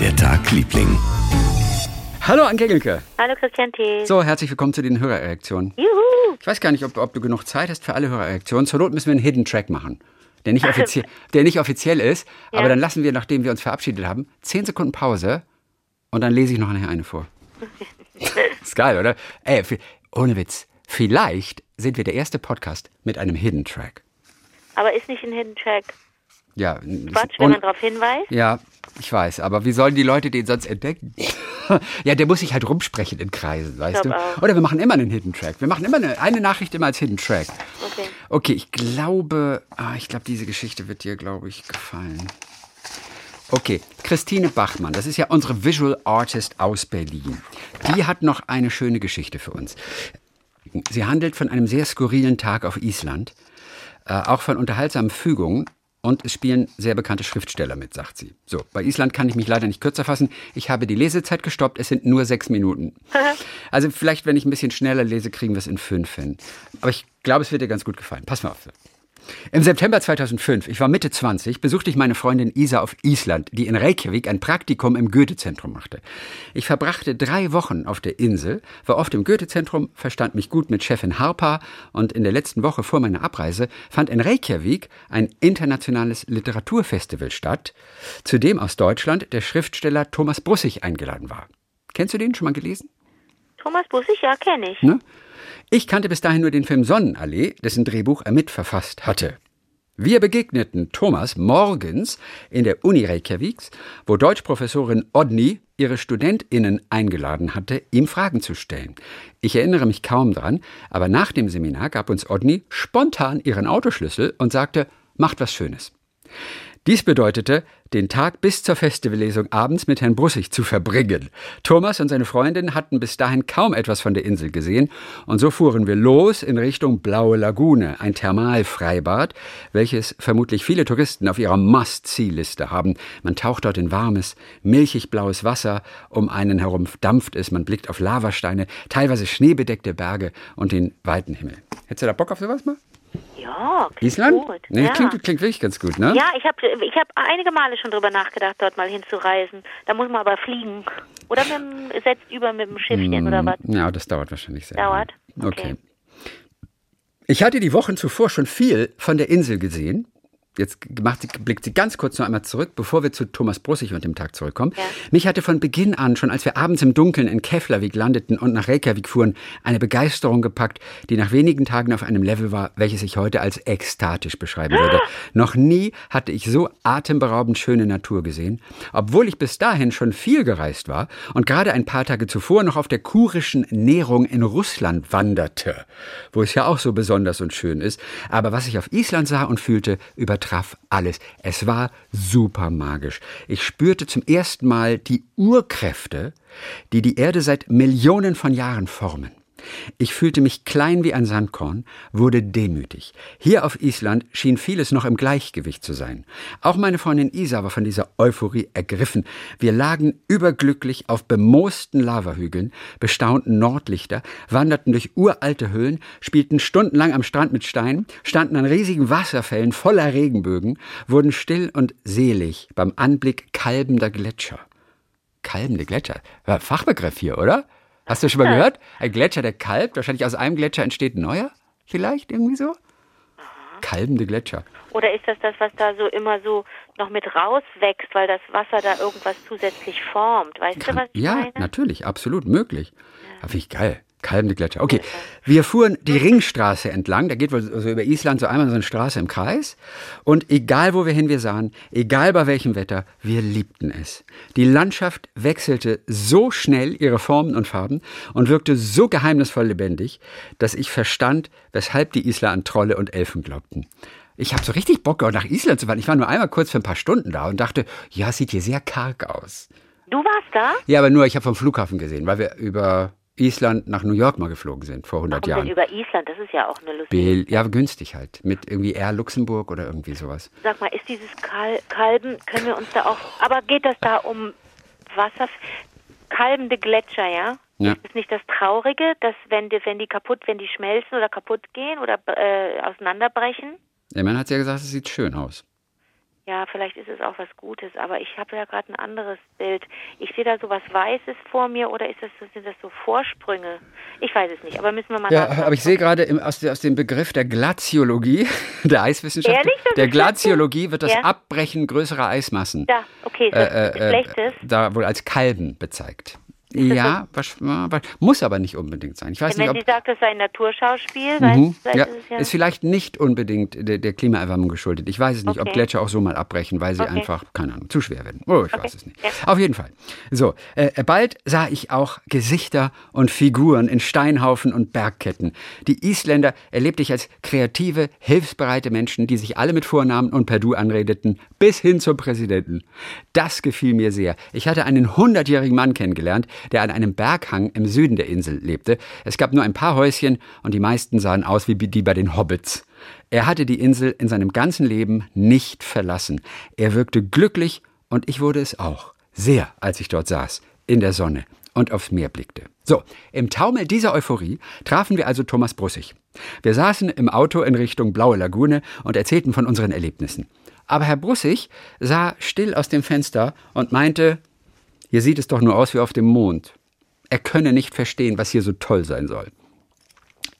der Tag, Liebling. Hallo Angelike. Hallo Christian T. So, herzlich willkommen zu den Hörerreaktionen. Juhu. Ich weiß gar nicht, ob, ob du genug Zeit hast für alle Hörerreaktionen. Zur Not müssen wir einen Hidden Track machen. Der nicht, offizie der nicht offiziell ist, aber Ja. dann lassen wir, nachdem wir uns verabschiedet haben, 10 Sekunden Pause und dann lese ich noch nachher eine vor. ist geil, oder? Ey, ohne Witz. Vielleicht sind wir der erste Podcast mit einem Hidden Track. Aber ist nicht ein Hidden Track Ja, Quatsch, wenn man darauf hinweist? Ja, ich weiß, aber wie sollen die Leute den sonst entdecken? ja, der muss sich halt rumsprechen in Kreisen, weißt du? auch. Oder wir machen immer einen Hidden Track. Wir machen immer eine, eine Nachricht immer als Hidden Track. Okay. Okay, ich glaube, ah, ich glaube, diese Geschichte wird dir, glaube ich, gefallen. Okay, Christine Bachmann, das ist ja unsere Visual Artist aus Berlin. Die hat noch eine schöne Geschichte für uns. Sie handelt von einem sehr skurrilen Tag auf Island, äh, auch von unterhaltsamen Fügungen und es spielen sehr bekannte Schriftsteller mit, sagt sie. So, bei Island kann ich mich leider nicht kürzer fassen. Ich habe die Lesezeit gestoppt, es sind nur sechs Minuten. Also vielleicht, wenn ich ein bisschen schneller lese, kriegen wir es in fünf hin. Aber ich glaube, es wird dir ganz gut gefallen. Pass mal auf. Im September 2005, ich war Mitte 20, besuchte ich meine Freundin Isa auf Island, die in Reykjavik ein Praktikum im Goethe-Zentrum machte. Ich verbrachte drei Wochen auf der Insel, war oft im Goethe-Zentrum, verstand mich gut mit Chefin Harper und in der letzten Woche vor meiner Abreise fand in Reykjavik ein internationales Literaturfestival statt, zu dem aus Deutschland der Schriftsteller Thomas Brussig eingeladen war. Kennst du den schon mal gelesen? Thomas Bussig, ja, kenne ich. Ne? Ich kannte bis dahin nur den Film Sonnenallee, dessen Drehbuch er mitverfasst hatte. Wir begegneten Thomas morgens in der Uni Reykjaviks, wo Deutschprofessorin Odni ihre StudentInnen eingeladen hatte, ihm Fragen zu stellen. Ich erinnere mich kaum dran, aber nach dem Seminar gab uns Odni spontan ihren Autoschlüssel und sagte, macht was Schönes. Dies bedeutete, den Tag bis zur Festivallesung abends mit Herrn Brussig zu verbringen. Thomas und seine Freundin hatten bis dahin kaum etwas von der Insel gesehen und so fuhren wir los in Richtung Blaue Lagune, ein Thermalfreibad, welches vermutlich viele Touristen auf ihrer Must-See-Liste haben. Man taucht dort in warmes, milchig blaues Wasser, um einen herum dampft es, man blickt auf Lavasteine, teilweise schneebedeckte Berge und den weiten Himmel. Hättest du da Bock auf sowas mal? Ja, klingt Island? gut. Nee, ja. klingt, klingt wirklich ganz gut, ne? ja, ich habe ich hab einige Male schon drüber nachgedacht, dort mal hinzureisen. Da muss man aber fliegen. Oder mit dem, setzt über mit dem Schiffchen oder was? Ja, das dauert wahrscheinlich sehr. Dauert? lange. Okay. Okay. Ich hatte die Wochen zuvor schon viel von der Insel gesehen. Jetzt macht blickt sie ganz kurz noch einmal zurück, bevor wir zu Thomas Brussig und dem Tag zurückkommen. Ja. Mich hatte von Beginn an, schon als wir abends im Dunkeln in Keflavik landeten und nach Reykjavik fuhren, eine Begeisterung gepackt, die nach wenigen Tagen auf einem Level war, welches ich heute als ekstatisch beschreiben würde. Noch nie hatte ich so atemberaubend schöne Natur gesehen, obwohl ich bis dahin schon viel gereist war und gerade ein paar Tage zuvor noch auf der kurischen Nährung in Russland wanderte, wo es ja auch so besonders und schön ist. Aber was ich auf Island sah und fühlte, übertraf alles. Es war super magisch. Ich spürte zum ersten Mal die Urkräfte, die die Erde seit Millionen von Jahren formen. Ich fühlte mich klein wie ein Sandkorn, wurde demütig. Hier auf Island schien vieles noch im Gleichgewicht zu sein. Auch meine Freundin Isa war von dieser Euphorie ergriffen. Wir lagen überglücklich auf bemoosten Lavahügeln, bestaunten Nordlichter, wanderten durch uralte Höhlen, spielten stundenlang am Strand mit Steinen, standen an riesigen Wasserfällen voller Regenbögen, wurden still und selig beim Anblick kalbender Gletscher. Kalbende Gletscher. Fachbegriff hier, oder? Hast du schon mal gehört? Ein Gletscher, der kalbt. Wahrscheinlich aus einem Gletscher entsteht ein neuer. Vielleicht irgendwie so? Kalbende Gletscher. Oder ist das das, was da so immer so noch mit rauswächst, weil das Wasser da irgendwas zusätzlich formt? Weißt du, was ich ja, meine? natürlich, absolut möglich. Ja. Finde ich geil. Kalbende Gletscher. Okay, wir fuhren die Ringstraße entlang. Da geht wohl so über Island so einmal so eine Straße im Kreis. Und egal, wo wir hin wir sahen, egal bei welchem Wetter, wir liebten es. Die Landschaft wechselte so schnell ihre Formen und Farben und wirkte so geheimnisvoll lebendig, dass ich verstand, weshalb die Isler an Trolle und Elfen glaubten. Ich habe so richtig Bock, nach Island zu fahren. Ich war nur einmal kurz für ein paar Stunden da und dachte, ja, es sieht hier sehr karg aus. Du warst da? Ja, aber nur, ich habe vom Flughafen gesehen, weil wir über Island nach New York mal geflogen sind, vor 100 Warum Jahren. über Island? Das ist ja auch eine lustige. Bill, ja, günstig halt. Mit irgendwie Air Luxemburg oder irgendwie sowas. Sag mal, ist dieses Kal Kalben, können wir uns da auch, aber geht das da um Wasser, kalbende Gletscher, ja? Ja. Ist nicht das Traurige, dass wenn die, wenn die kaputt, wenn die schmelzen oder kaputt gehen oder äh, auseinanderbrechen? Der Mann hat ja gesagt, es sieht schön aus. Ja, vielleicht ist es auch was Gutes, aber ich habe ja gerade ein anderes Bild. Ich sehe da so was Weißes vor mir oder ist das, sind das so Vorsprünge? Ich weiß es nicht, aber müssen wir mal Ja, aber ich sehe gerade im, aus, aus, dem Begriff der Glaziologie, der Eiswissenschaft, Ehrlich, der Glaziologie wird das ja? Abbrechen größerer Eismassen. Da, okay, das äh, äh, Schlechtes. Da wohl als Kalben bezeigt. Ja, was, muss aber nicht unbedingt sein. Ich weiß Wenn nicht, ob, sie sagt, das sei ein Naturschauspiel, mhm, weiß, ja, ja, ist vielleicht nicht unbedingt der, der, Klimaerwärmung geschuldet. Ich weiß es nicht, okay. ob Gletscher auch so mal abbrechen, weil sie okay. einfach, keine Ahnung, zu schwer werden. Oh, ich okay. weiß es nicht. Ja. Auf jeden Fall. So, äh, bald sah ich auch Gesichter und Figuren in Steinhaufen und Bergketten. Die Isländer erlebte ich als kreative, hilfsbereite Menschen, die sich alle mit Vornamen und per Du anredeten, bis hin zum Präsidenten. Das gefiel mir sehr. Ich hatte einen hundertjährigen Mann kennengelernt, der an einem Berghang im Süden der Insel lebte. Es gab nur ein paar Häuschen und die meisten sahen aus wie die bei den Hobbits. Er hatte die Insel in seinem ganzen Leben nicht verlassen. Er wirkte glücklich und ich wurde es auch. Sehr, als ich dort saß, in der Sonne und aufs Meer blickte. So, im Taumel dieser Euphorie trafen wir also Thomas Brussig. Wir saßen im Auto in Richtung Blaue Lagune und erzählten von unseren Erlebnissen. Aber Herr Brussig sah still aus dem Fenster und meinte, hier sieht es doch nur aus wie auf dem Mond. Er könne nicht verstehen, was hier so toll sein soll.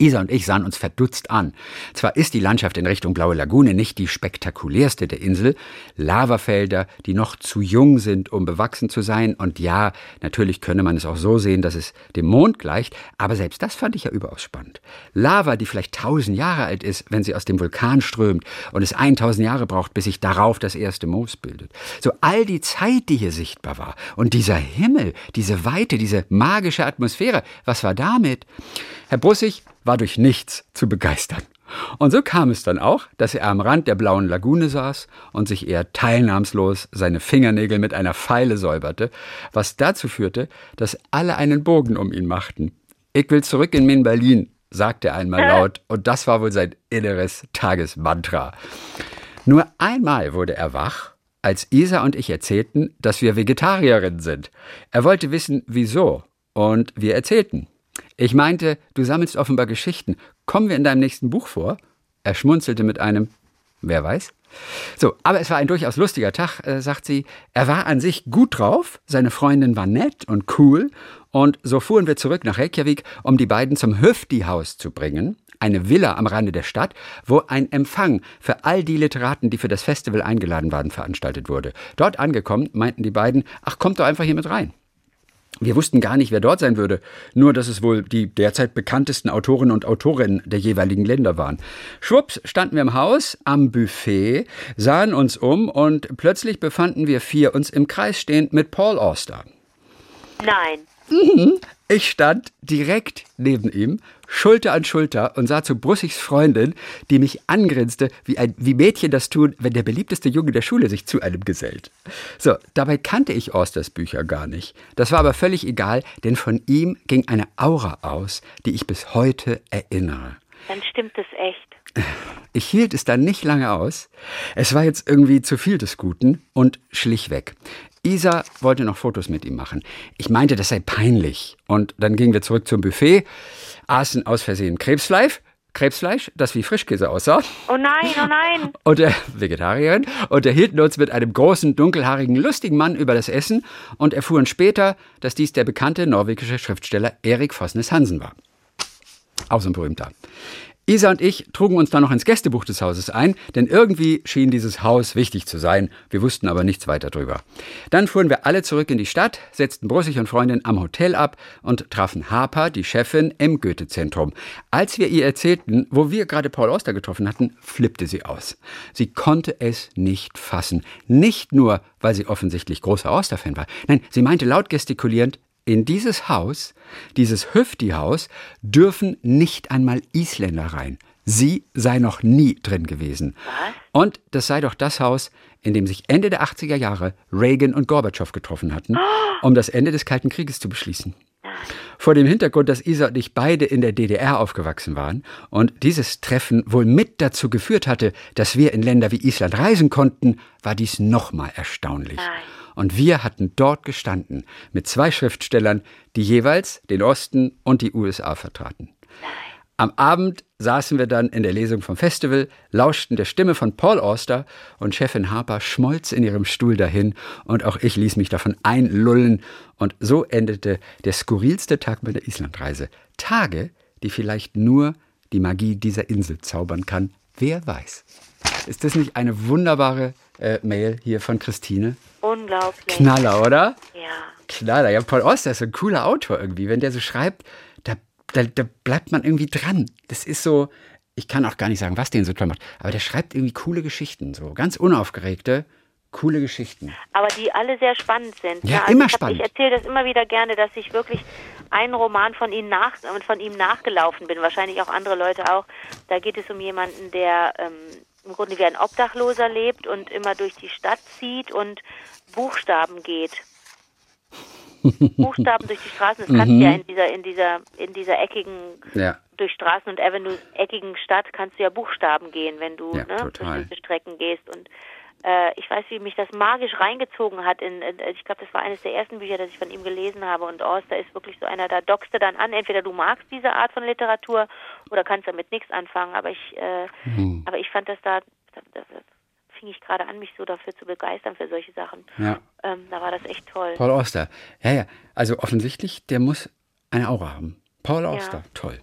Isa und ich sahen uns verdutzt an. Zwar ist die Landschaft in Richtung Blaue Lagune nicht die spektakulärste der Insel, Lavafelder, die noch zu jung sind, um bewachsen zu sein, und ja, natürlich könne man es auch so sehen, dass es dem Mond gleicht, aber selbst das fand ich ja überaus spannend. Lava, die vielleicht tausend Jahre alt ist, wenn sie aus dem Vulkan strömt und es 1000 Jahre braucht, bis sich darauf das erste Moos bildet. So all die Zeit, die hier sichtbar war und dieser Himmel, diese Weite, diese magische Atmosphäre, was war damit? Herr Brussig war durch nichts zu begeistern. Und so kam es dann auch, dass er am Rand der blauen Lagune saß und sich eher teilnahmslos seine Fingernägel mit einer Feile säuberte, was dazu führte, dass alle einen Bogen um ihn machten. Ich will zurück in min Berlin, sagte er einmal laut, und das war wohl sein inneres Tagesmantra. Nur einmal wurde er wach, als Isa und ich erzählten, dass wir Vegetarierinnen sind. Er wollte wissen, wieso, und wir erzählten. Ich meinte, du sammelst offenbar Geschichten. Kommen wir in deinem nächsten Buch vor? Er schmunzelte mit einem, wer weiß? So, aber es war ein durchaus lustiger Tag, äh, sagt sie. Er war an sich gut drauf, seine Freundin war nett und cool, und so fuhren wir zurück nach Reykjavik, um die beiden zum Höfti-Haus zu bringen, eine Villa am Rande der Stadt, wo ein Empfang für all die Literaten, die für das Festival eingeladen waren, veranstaltet wurde. Dort angekommen, meinten die beiden, ach, kommt doch einfach hier mit rein. Wir wussten gar nicht, wer dort sein würde, nur dass es wohl die derzeit bekanntesten Autorinnen und Autorinnen der jeweiligen Länder waren. Schwupps standen wir im Haus am Buffet, sahen uns um und plötzlich befanden wir vier uns im Kreis stehend mit Paul Auster. Nein. Mhm. Ich stand direkt neben ihm, Schulter an Schulter und sah zu Brussigs Freundin, die mich angrinste, wie, ein, wie Mädchen das tun, wenn der beliebteste Junge der Schule sich zu einem gesellt. So, dabei kannte ich Austers Bücher gar nicht. Das war aber völlig egal, denn von ihm ging eine Aura aus, die ich bis heute erinnere. Dann stimmt es echt. Ich hielt es dann nicht lange aus. Es war jetzt irgendwie zu viel des Guten und schlich weg. Isa wollte noch Fotos mit ihm machen. Ich meinte, das sei peinlich. Und dann gingen wir zurück zum Buffet, aßen aus Versehen Krebsfleisch, Krebsfleisch, das wie Frischkäse aussah. Oh nein, oh nein. Und der Vegetarierin unterhielten uns mit einem großen, dunkelhaarigen, lustigen Mann über das Essen und erfuhren später, dass dies der bekannte norwegische Schriftsteller Erik Fosnes Hansen war. Auch so ein berühmter. Isa und ich trugen uns dann noch ins Gästebuch des Hauses ein, denn irgendwie schien dieses Haus wichtig zu sein. Wir wussten aber nichts weiter drüber. Dann fuhren wir alle zurück in die Stadt, setzten Brussig und Freundin am Hotel ab und trafen Harper, die Chefin, im Goethe-Zentrum. Als wir ihr erzählten, wo wir gerade Paul Auster getroffen hatten, flippte sie aus. Sie konnte es nicht fassen. Nicht nur, weil sie offensichtlich großer Auster-Fan war. Nein, sie meinte laut gestikulierend, in dieses Haus, dieses Höfti-Haus, dürfen nicht einmal Isländer rein. Sie sei noch nie drin gewesen. Was? Und das sei doch das Haus, in dem sich Ende der 80er Jahre Reagan und Gorbatschow getroffen hatten, oh. um das Ende des Kalten Krieges zu beschließen. Vor dem Hintergrund, dass Isa und ich beide in der DDR aufgewachsen waren und dieses Treffen wohl mit dazu geführt hatte, dass wir in Länder wie Island reisen konnten, war dies nochmal erstaunlich. Nein. Und wir hatten dort gestanden mit zwei Schriftstellern, die jeweils den Osten und die USA vertraten. Am Abend saßen wir dann in der Lesung vom Festival, lauschten der Stimme von Paul Auster und Chefin Harper schmolz in ihrem Stuhl dahin und auch ich ließ mich davon einlullen und so endete der skurrilste Tag meiner Islandreise. Tage, die vielleicht nur die Magie dieser Insel zaubern kann. Wer weiß. Ist das nicht eine wunderbare äh, Mail hier von Christine? Unglaublich. Knaller, oder? Ja. Knaller. Ja, Paul Auster ist ein cooler Autor irgendwie. Wenn der so schreibt, da, da, da bleibt man irgendwie dran. Das ist so, ich kann auch gar nicht sagen, was den so toll macht, aber der schreibt irgendwie coole Geschichten, so ganz unaufgeregte, coole Geschichten. Aber die alle sehr spannend sind. Ja, also immer ich hab- spannend. Ich erzähle das immer wieder gerne, dass ich wirklich einen Roman von ihm, nach, von ihm nachgelaufen bin, wahrscheinlich auch andere Leute auch. Da geht es um jemanden, der ähm, im Grunde wie ein Obdachloser lebt und immer durch die Stadt zieht und Buchstaben geht. Buchstaben durch die Straßen, das kannst du ja in dieser, in dieser, in dieser eckigen Ja. durch Straßen und Avenues eckigen Stadt kannst du ja Buchstaben gehen, wenn du Ja, ne, bestimmte Strecken gehst. Und äh, ich weiß, wie mich das magisch reingezogen hat. In, in, ich glaube, das war eines der ersten Bücher, das ich von ihm gelesen habe. Und Orster ist wirklich so einer, da dockst du dann an. Entweder du magst diese Art von Literatur oder kannst damit nichts anfangen. Aber ich, äh, Mhm. aber ich fand das da, da, da fing ich gerade an, mich so dafür zu begeistern für solche Sachen. Ja. Ähm, da war das echt toll. Paul Auster. Ja, ja. Also offensichtlich, der muss eine Aura haben. Paul Auster, toll.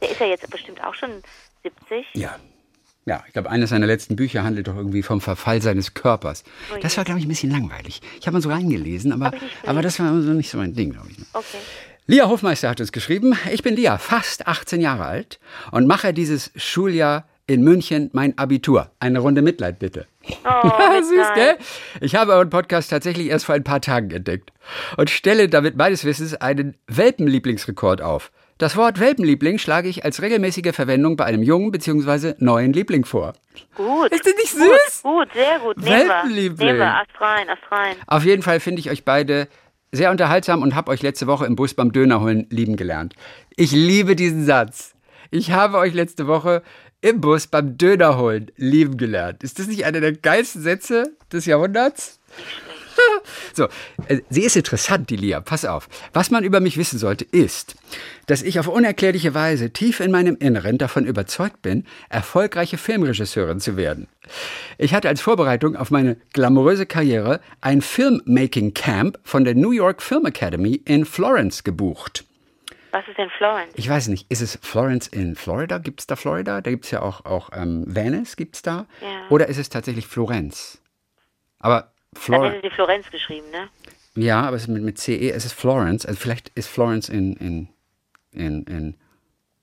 Der ist ja jetzt bestimmt auch schon 70. Ja. Ja, ich glaube, eines seiner letzten Bücher handelt doch irgendwie vom Verfall seines Körpers. Oh je. Das war, glaube ich, ein bisschen langweilig. Ich habe mal so reingelesen, aber, gelesen. aber das war so nicht so mein Ding, glaube ich. Okay. Lia Hofmeister hat uns geschrieben, ich bin Lia, fast 18 Jahre alt und mache dieses Schuljahr in München mein Abitur. Eine Runde Mitleid bitte. Oh, Süß, gell? Ich habe euren Podcast tatsächlich erst vor ein paar Tagen entdeckt und stelle damit meines Wissens einen Welpenlieblingsrekord auf. Das Wort Welpenliebling schlage ich als regelmäßige Verwendung bei einem jungen bzw. neuen Liebling vor. Gut. Ist das nicht süß? Gut, gut, sehr gut. Nehmen. Welpenliebling. Nehmen wir. Ast rein, Ast rein. Auf jeden Fall finde ich euch beide sehr unterhaltsam und habe euch letzte Woche im Bus beim Döner holen lieben gelernt. Ich liebe diesen Satz. Ich habe euch letzte Woche im Bus beim Döner holen lieben gelernt. Ist das nicht einer der geilsten Sätze des Jahrhunderts? So, äh, sie ist interessant, die Lia. Pass auf. Was man über mich wissen sollte, ist, dass ich auf unerklärliche Weise tief in meinem Inneren davon überzeugt bin, erfolgreiche Filmregisseurin zu werden. Ich hatte als Vorbereitung auf meine glamouröse Karriere ein Filmmaking Camp von der New York Film Academy in Florence gebucht. Was ist denn Florence? Ich weiß nicht, ist es Florence in Florida? Gibt es da Florida? Da gibt es ja auch, auch ähm, Venice, gibt es da? Ja. Oder ist es tatsächlich Florenz? Aber Dann Florence. hätte sie Florenz geschrieben, ne? Ja, aber es ist mit, mit CE, es ist Florence. Also vielleicht ist Florence in, in, in, in,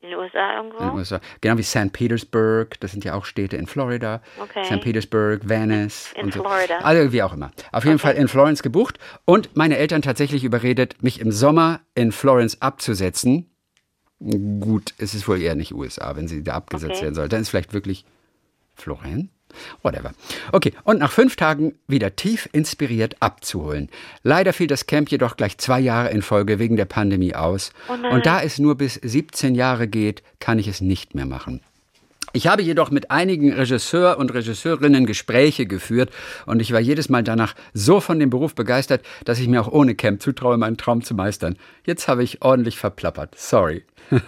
In den USA irgendwo? in den USA. Genau wie St. Petersburg, das sind ja auch Städte in Florida. Okay. St. Petersburg, Venice. In und so. Florida. Also wie auch immer. Auf jeden Fall in Florence gebucht und meine Eltern tatsächlich überredet, mich im Sommer in Florence abzusetzen. Gut, es ist wohl eher nicht USA, wenn sie da abgesetzt Okay. werden soll. Dann ist vielleicht wirklich Florence? Whatever. Okay, und nach fünf Tagen wieder tief inspiriert abzuholen. Leider fiel das Camp jedoch gleich zwei Jahre in Folge wegen der Pandemie aus. Oh und da es nur bis 17 Jahre geht, kann ich es nicht mehr machen. Ich habe jedoch mit einigen Regisseur und Regisseurinnen Gespräche geführt und ich war jedes Mal danach so von dem Beruf begeistert, dass ich mir auch ohne Camp zutraue, meinen Traum zu meistern. Jetzt habe ich ordentlich verplappert. Sorry.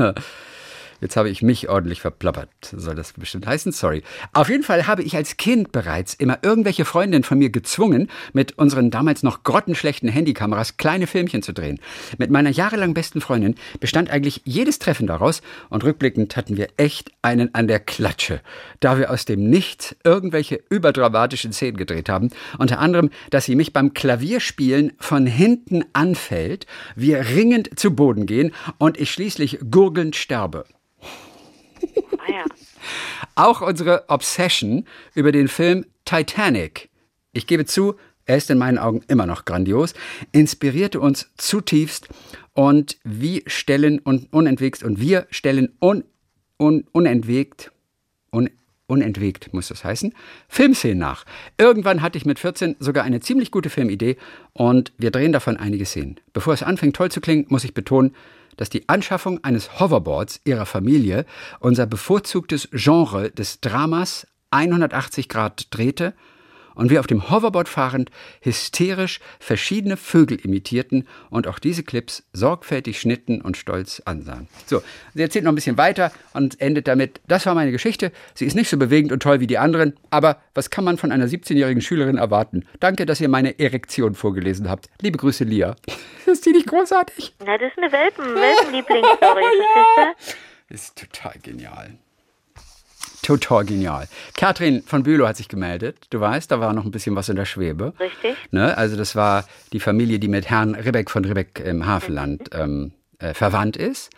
Jetzt habe ich mich ordentlich verplappert, soll das bestimmt heißen, sorry. Auf jeden Fall habe ich als Kind bereits immer irgendwelche Freundinnen von mir gezwungen, mit unseren damals noch grottenschlechten Handykameras kleine Filmchen zu drehen. Mit meiner jahrelang besten Freundin bestand eigentlich jedes Treffen daraus und rückblickend hatten wir echt einen an der Klatsche, da wir aus dem Nichts irgendwelche überdramatischen Szenen gedreht haben. Unter anderem, dass sie mich beim Klavierspielen von hinten anfällt, wir ringend zu Boden gehen und ich schließlich gurgelnd sterbe. Ah. Auch unsere Obsession über den Film Titanic, ich gebe zu, er ist in meinen Augen immer noch grandios, inspirierte uns zutiefst und wie stellen und unentwegt und wir stellen un, un, unentwegt, un, unentwegt muss das heißen, Filmszenen nach. Irgendwann hatte ich mit 14 sogar eine ziemlich gute Filmidee und wir drehen davon einige Szenen. Bevor es anfängt toll zu klingen, muss ich betonen, dass die Anschaffung eines Hoverboards ihrer Familie unser bevorzugtes Genre des Dramas 180 Grad drehte und wir auf dem Hoverboard fahrend hysterisch verschiedene Vögel imitierten und auch diese Clips sorgfältig schnitten und stolz ansahen. So, sie erzählt noch ein bisschen weiter und endet damit, das war meine Geschichte. Sie ist nicht so bewegend und toll wie die anderen, aber was kann man von einer 17-jährigen Schülerin erwarten? Danke, dass ihr meine Erektion vorgelesen habt. Liebe Grüße, Lia. Ist die nicht großartig? Na, das ist eine Welpen, Welpenlieblingsstory, ja. Ist total genial. Total genial. Katrin von Bülow hat sich gemeldet. Du weißt, da war noch ein bisschen was in der Schwebe. Richtig. Ne? Also das war die Familie, die mit Herrn Ribbeck von Ribbeck im Havelland ähm, äh, verwandt ist.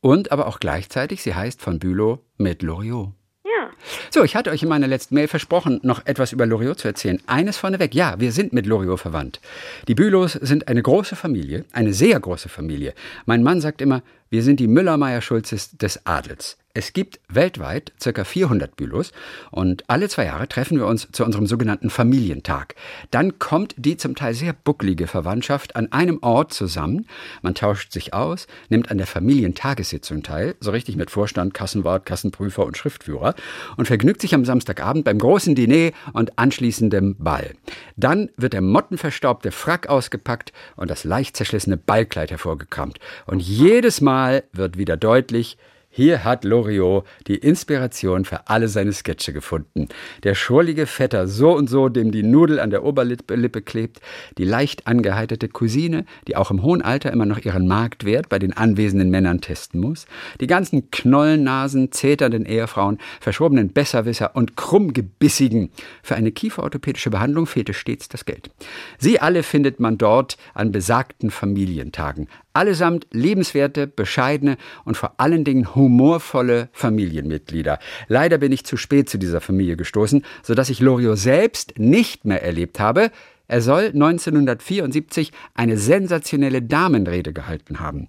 Und aber auch gleichzeitig, sie heißt von Bülow mit Loriot. Ja. So, ich hatte euch in meiner letzten Mail versprochen, noch etwas über Loriot zu erzählen. Eines vorneweg, ja, wir sind mit Loriot verwandt. Die Bülows sind eine große Familie, eine sehr große Familie. Mein Mann sagt immer, wir sind die Müller-Meyer-Schulzes des Adels. Es gibt weltweit ca. 400 Bülos und alle zwei Jahre treffen wir uns zu unserem sogenannten Familientag. Dann kommt die zum Teil sehr bucklige Verwandtschaft an einem Ort zusammen. Man tauscht sich aus, nimmt an der Familientagessitzung teil, so richtig mit Vorstand, Kassenwart, Kassenprüfer und Schriftführer und vergnügt sich am Samstagabend beim großen Diner und anschließendem Ball. Dann wird der mottenverstaubte Frack ausgepackt und das leicht zerschlissene Ballkleid hervorgekramt. Und jedes Mal wird wieder deutlich, hier hat Loriot die Inspiration für alle seine Sketche gefunden. Der schurlige Vetter so und so, dem die Nudel an der Oberlippe klebt, die leicht angeheiterte Cousine, die auch im hohen Alter immer noch ihren Marktwert bei den anwesenden Männern testen muss, die ganzen Knollennasen, zeternden Ehefrauen, verschobenen Besserwisser und krummgebissigen. Für eine kieferorthopädische Behandlung fehlte stets das Geld. Sie alle findet man dort an besagten Familientagen. Allesamt lebenswerte, bescheidene und vor allen Dingen humorvolle Familienmitglieder. Leider bin ich zu spät zu dieser Familie gestoßen, sodass ich Loriot selbst nicht mehr erlebt habe. Er soll 1974 eine sensationelle Damenrede gehalten haben.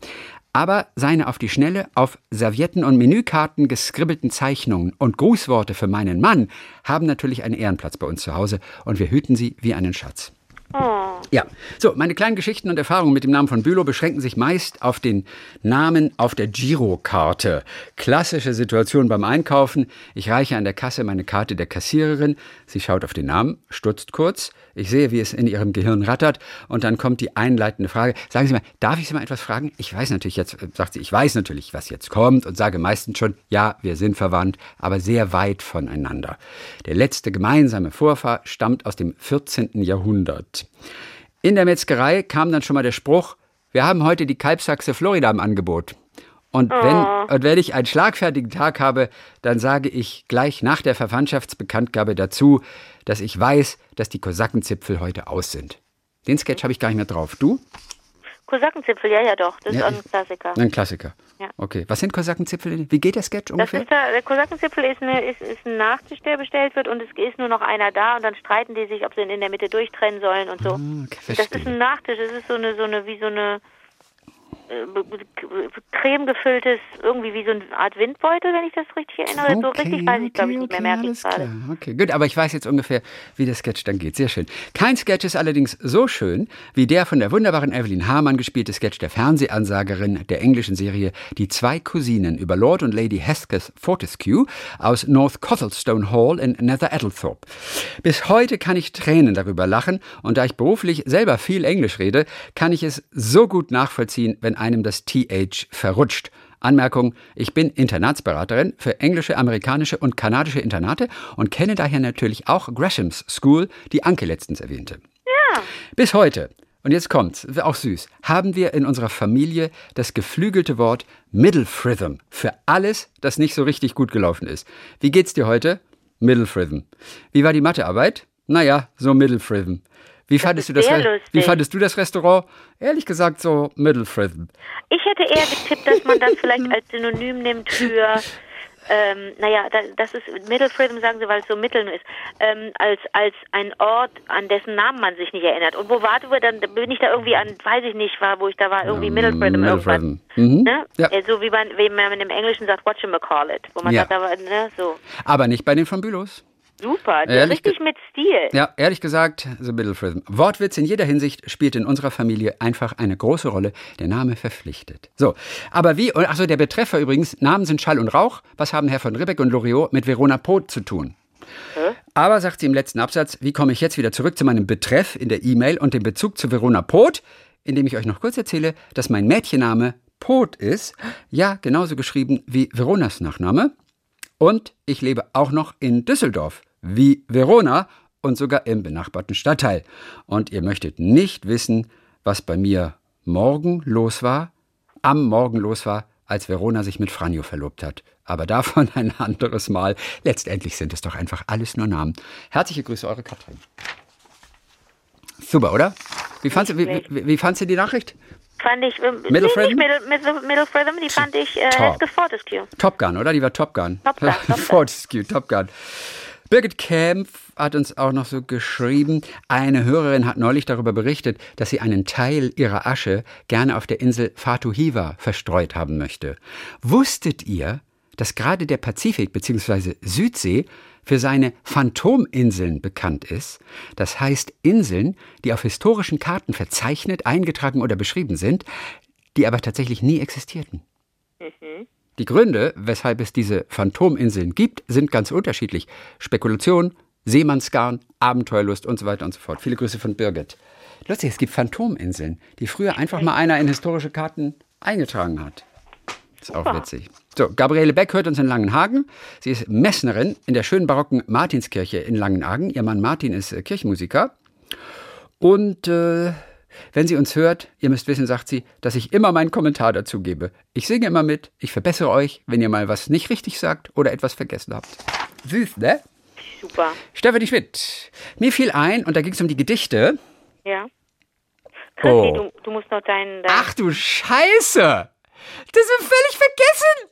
Aber seine auf die Schnelle auf Servietten und Menükarten geskribbelten Zeichnungen und Grußworte für meinen Mann haben natürlich einen Ehrenplatz bei uns zu Hause und wir hüten sie wie einen Schatz. Ja, so, meine kleinen Geschichten und Erfahrungen mit dem Namen von Bülow beschränken sich meist auf den Namen auf der Girokarte. Klassische Situation beim Einkaufen. Ich reiche an der Kasse meine Karte der Kassiererin. Sie schaut auf den Namen, stutzt kurz. Ich sehe, wie es in ihrem Gehirn rattert. Und dann kommt die einleitende Frage. Sagen Sie mal, darf ich Sie mal etwas fragen? Ich weiß natürlich jetzt, äh, sagt sie, ich weiß natürlich, was jetzt kommt und sage meistens schon, ja, wir sind verwandt, aber sehr weit voneinander. Der letzte gemeinsame Vorfahr stammt aus dem 14. Jahrhundert. In der Metzgerei kam dann schon mal der Spruch, wir haben heute die Kalbsachse Florida im Angebot. Und wenn, Oh. und wenn ich einen schlagfertigen Tag habe, dann sage ich gleich nach der Verwandtschaftsbekanntgabe dazu, dass ich weiß, dass die Kosakenzipfel heute aus sind. Den Sketch habe ich gar nicht mehr drauf. Du? Kosakenzipfel, ja, ja, doch. Das Ja, ist auch ein Klassiker. Ein Klassiker. Ja. Okay. Was sind Kosakenzipfel? Wie geht der Sketch Das ungefähr? ist der, der Kosakenzipfel ist, eine, ist, ist ein Nachtisch, der bestellt wird und es ist nur noch einer da und dann streiten die sich, ob sie ihn in der Mitte durchtrennen sollen und so. Ah, okay, das ist ein Nachtisch, es ist so eine, so eine, wie so eine äh, creme gefülltes, irgendwie wie so eine Art Windbeutel, wenn ich das richtig erinnere. so richtig weiß ich, glaube ich, nicht mehr, merke ich gerade. klar. Okay, gut, aber ich weiß jetzt ungefähr, wie der Sketch dann geht. Sehr schön. Kein Sketch ist allerdings so schön wie der von der wunderbaren Evelyn Hamann gespielte Sketch der Fernsehansagerin der englischen Serie Die zwei Cousinen über Lord und Lady Hesketh Fortescue aus North Cothelstone Hall in Nether Eddlethorpe. Bis heute kann ich Tränen darüber lachen und da ich beruflich selber viel Englisch rede, kann ich es so gut nachvollziehen, wenn einem das TH verrutscht. Anmerkung, ich bin Internatsberaterin für englische, amerikanische und kanadische Internate und kenne daher natürlich auch Gresham's School, die Anke letztens erwähnte. Ja. Bis heute, und jetzt kommt's, auch süß, haben wir in unserer Familie das geflügelte Wort Middlefritham für alles, das nicht so richtig gut gelaufen ist. Wie geht's dir heute? Middlefritham. Wie war die Mathearbeit? Naja, so Middlefritham. Wie fandest, du das Re-. Wie fandest du das Restaurant? Ehrlich gesagt, so Middlefritham. Ich hätte eher getippt, dass man das vielleicht als Synonym nimmt für, ähm, naja, da, das ist Middle Freedom, sagen sie, weil es so Mitteln ist, ähm, als, als ein Ort, an dessen Namen man sich nicht erinnert. Und wo warten wir dann? Bin ich da irgendwie an, weiß ich nicht, war, wo ich da war, irgendwie Ähm, Middle Freedom irgendwas. Middlefritham. Mhm. Ne? Ja. Äh, So wie man, wie man im Englischen sagt, whatchamacallit, wo man Ja. sagt, da war, ne, so. Aber nicht bei den von. Super, Ehrlich richtig mit Stil. Ja, ehrlich gesagt, The Middlefritham. Wortwitz in jeder Hinsicht spielt in unserer Familie einfach eine große Rolle. Der Name verpflichtet. So, aber wie, achso, der Betreffer übrigens, Namen sind Schall und Rauch. Was haben Herr von Ribbeck und Loriot mit Verona Poth zu tun? Aber, sagt sie im letzten Absatz, wie komme ich jetzt wieder zurück zu meinem Betreff in der E-Mail und dem Bezug zu Verona Poth, indem ich euch noch kurz erzähle, dass mein Mädchenname Poth ist, ja, genauso geschrieben wie Veronas Nachname. Und ich lebe auch noch in Düsseldorf, wie Verona und sogar im benachbarten Stadtteil. Und ihr möchtet nicht wissen, was bei mir morgen los war, am Morgen los war, als Verona sich mit Franjo verlobt hat. Aber davon ein anderes Mal. Letztendlich sind es doch einfach alles nur Namen. Herzliche Grüße, eure Katrin. Super, oder? Wie fandst, wie, wie, wie fandst du die Nachricht? Fand ich, ähm, Middle nee, nicht Middle, Middle, Middle Freedom, die fand ich äh, Top. Fortescue. Top Gun, oder? Die war Top Gun. Top Gun, Top Gun. Fortescue, Top Gun. Birgit Kempf hat uns auch noch so geschrieben, eine Hörerin hat neulich darüber berichtet, dass sie einen Teil ihrer Asche gerne auf der Insel Fatuhiva verstreut haben möchte. Wusstet ihr, dass gerade der Pazifik bzw. Südsee für seine Phantominseln bekannt ist? Das heißt Inseln, die auf historischen Karten verzeichnet, eingetragen oder beschrieben sind, die aber tatsächlich nie existierten. Die Gründe, weshalb es diese Phantominseln gibt, sind ganz unterschiedlich. Spekulation, Seemannsgarn, Abenteuerlust und so weiter und so fort. Viele Grüße von Birgit. Lustig, es gibt Phantominseln, die früher einfach mal einer in historische Karten eingetragen hat. Ist auch witzig. So, Gabriele Beck hört uns in Langenhagen. Sie ist Messnerin in der schönen barocken Martinskirche in Langenhagen. Ihr Mann Martin ist äh, Kirchenmusiker. Und äh, wenn sie uns hört, ihr müsst wissen, sagt sie, dass ich immer meinen Kommentar dazu gebe. Ich singe immer mit, ich verbessere euch, wenn ihr mal was nicht richtig sagt oder etwas vergessen habt. Süß, ne? Super. Stefanie Schmidt. Mir fiel ein, und da ging es um die Gedichte. Ja. Christi, Oh. du, du musst noch deinen. deinen Ach du Scheiße! Das ist völlig vergessen!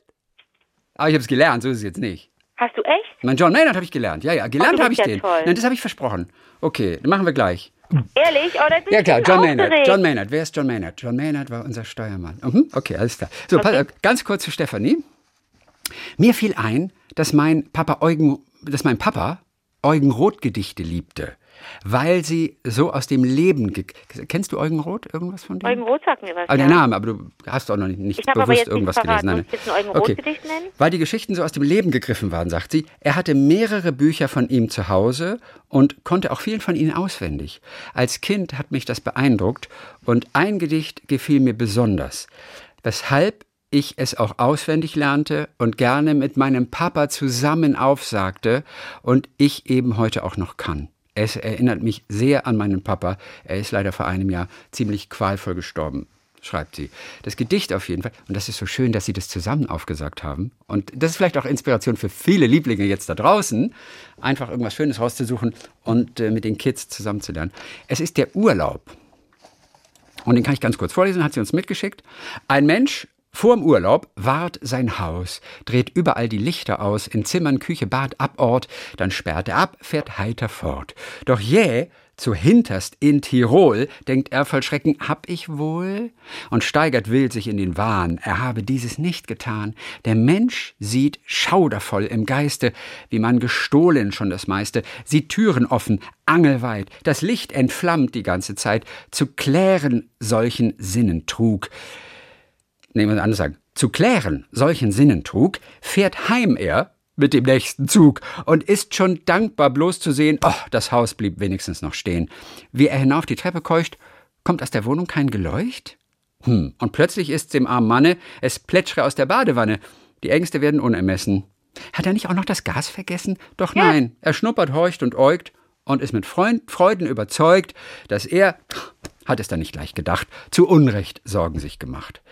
Aber ich habe es gelernt, so ist es jetzt nicht. Hast du echt? Mein John Maynard habe ich gelernt. Ja, ja, gelernt habe ich ja den. toll. Nein, das habe ich versprochen. Okay, dann machen wir gleich. Ehrlich? Da bin Ja klar, John Maynard. aufgeregt. John Maynard. Wer ist John Maynard? John Maynard war unser Steuermann. Mhm, okay, alles klar. So, auf, ganz kurz zu Stefanie. Mir fiel ein, dass mein Papa Eugen, dass mein Papa Eugen Roth Gedichte liebte, weil sie so aus dem Leben. Kennst du Eugen Roth? Irgendwas von dem? Eugen Roth sagt mir was. Aber ja. der Name, aber du hast auch noch nicht, nicht bewusst irgendwas parat. gelesen. Muss ich jetzt ein Eugen Roth-Gedicht nennen? Weil die Geschichten so aus dem Leben gegriffen waren, sagt sie. Er hatte mehrere Bücher von ihm zu Hause und konnte auch vielen von ihnen auswendig. Als Kind hat mich das beeindruckt und ein Gedicht gefiel mir besonders, weshalb ich es auch auswendig lernte und gerne mit meinem Papa zusammen aufsagte und ich eben heute auch noch kann. Es erinnert mich sehr an meinen Papa. Er ist leider vor einem Jahr ziemlich qualvoll gestorben, schreibt sie. Das Gedicht auf jeden Fall. Und das ist so schön, dass sie das zusammen aufgesagt haben. Und das ist vielleicht auch Inspiration für viele Lieblinge jetzt da draußen, einfach irgendwas Schönes rauszusuchen und äh, mit den Kids zusammen zu lernen. Es ist der Urlaub. Und den kann ich ganz kurz vorlesen, hat sie uns mitgeschickt. Ein Mensch vorm Urlaub wahrt sein Haus, dreht überall die Lichter aus, in Zimmern, Küche, Bad, Abort, dann sperrt er ab, fährt heiter fort. Doch jäh, zu hinterst in Tirol, denkt er voll Schrecken, hab ich wohl? Und steigert wild sich in den Wahn, er habe dieses nicht getan. Der Mensch sieht schaudervoll im Geiste, wie man gestohlen schon das meiste, sieht Türen offen, angelweit, das Licht entflammt die ganze Zeit, zu klären solchen Sinnen trug nehmen wir anders sagen, zu klären solchen Sinnentrug, fährt heim er mit dem nächsten Zug und ist schon dankbar bloß zu sehen, oh, das Haus blieb wenigstens noch stehen. Wie er hinauf die Treppe keucht, kommt aus der Wohnung kein Geleucht? Hm, und plötzlich ist's dem armen Manne, es plätschere aus der Badewanne. Die Ängste werden unermessen. Hat er nicht auch noch das Gas vergessen? Doch nein, er schnuppert, horcht und äugt und ist mit Freund, Freuden überzeugt, dass er, hat es dann nicht gleich gedacht, zu Unrecht Sorgen sich gemacht.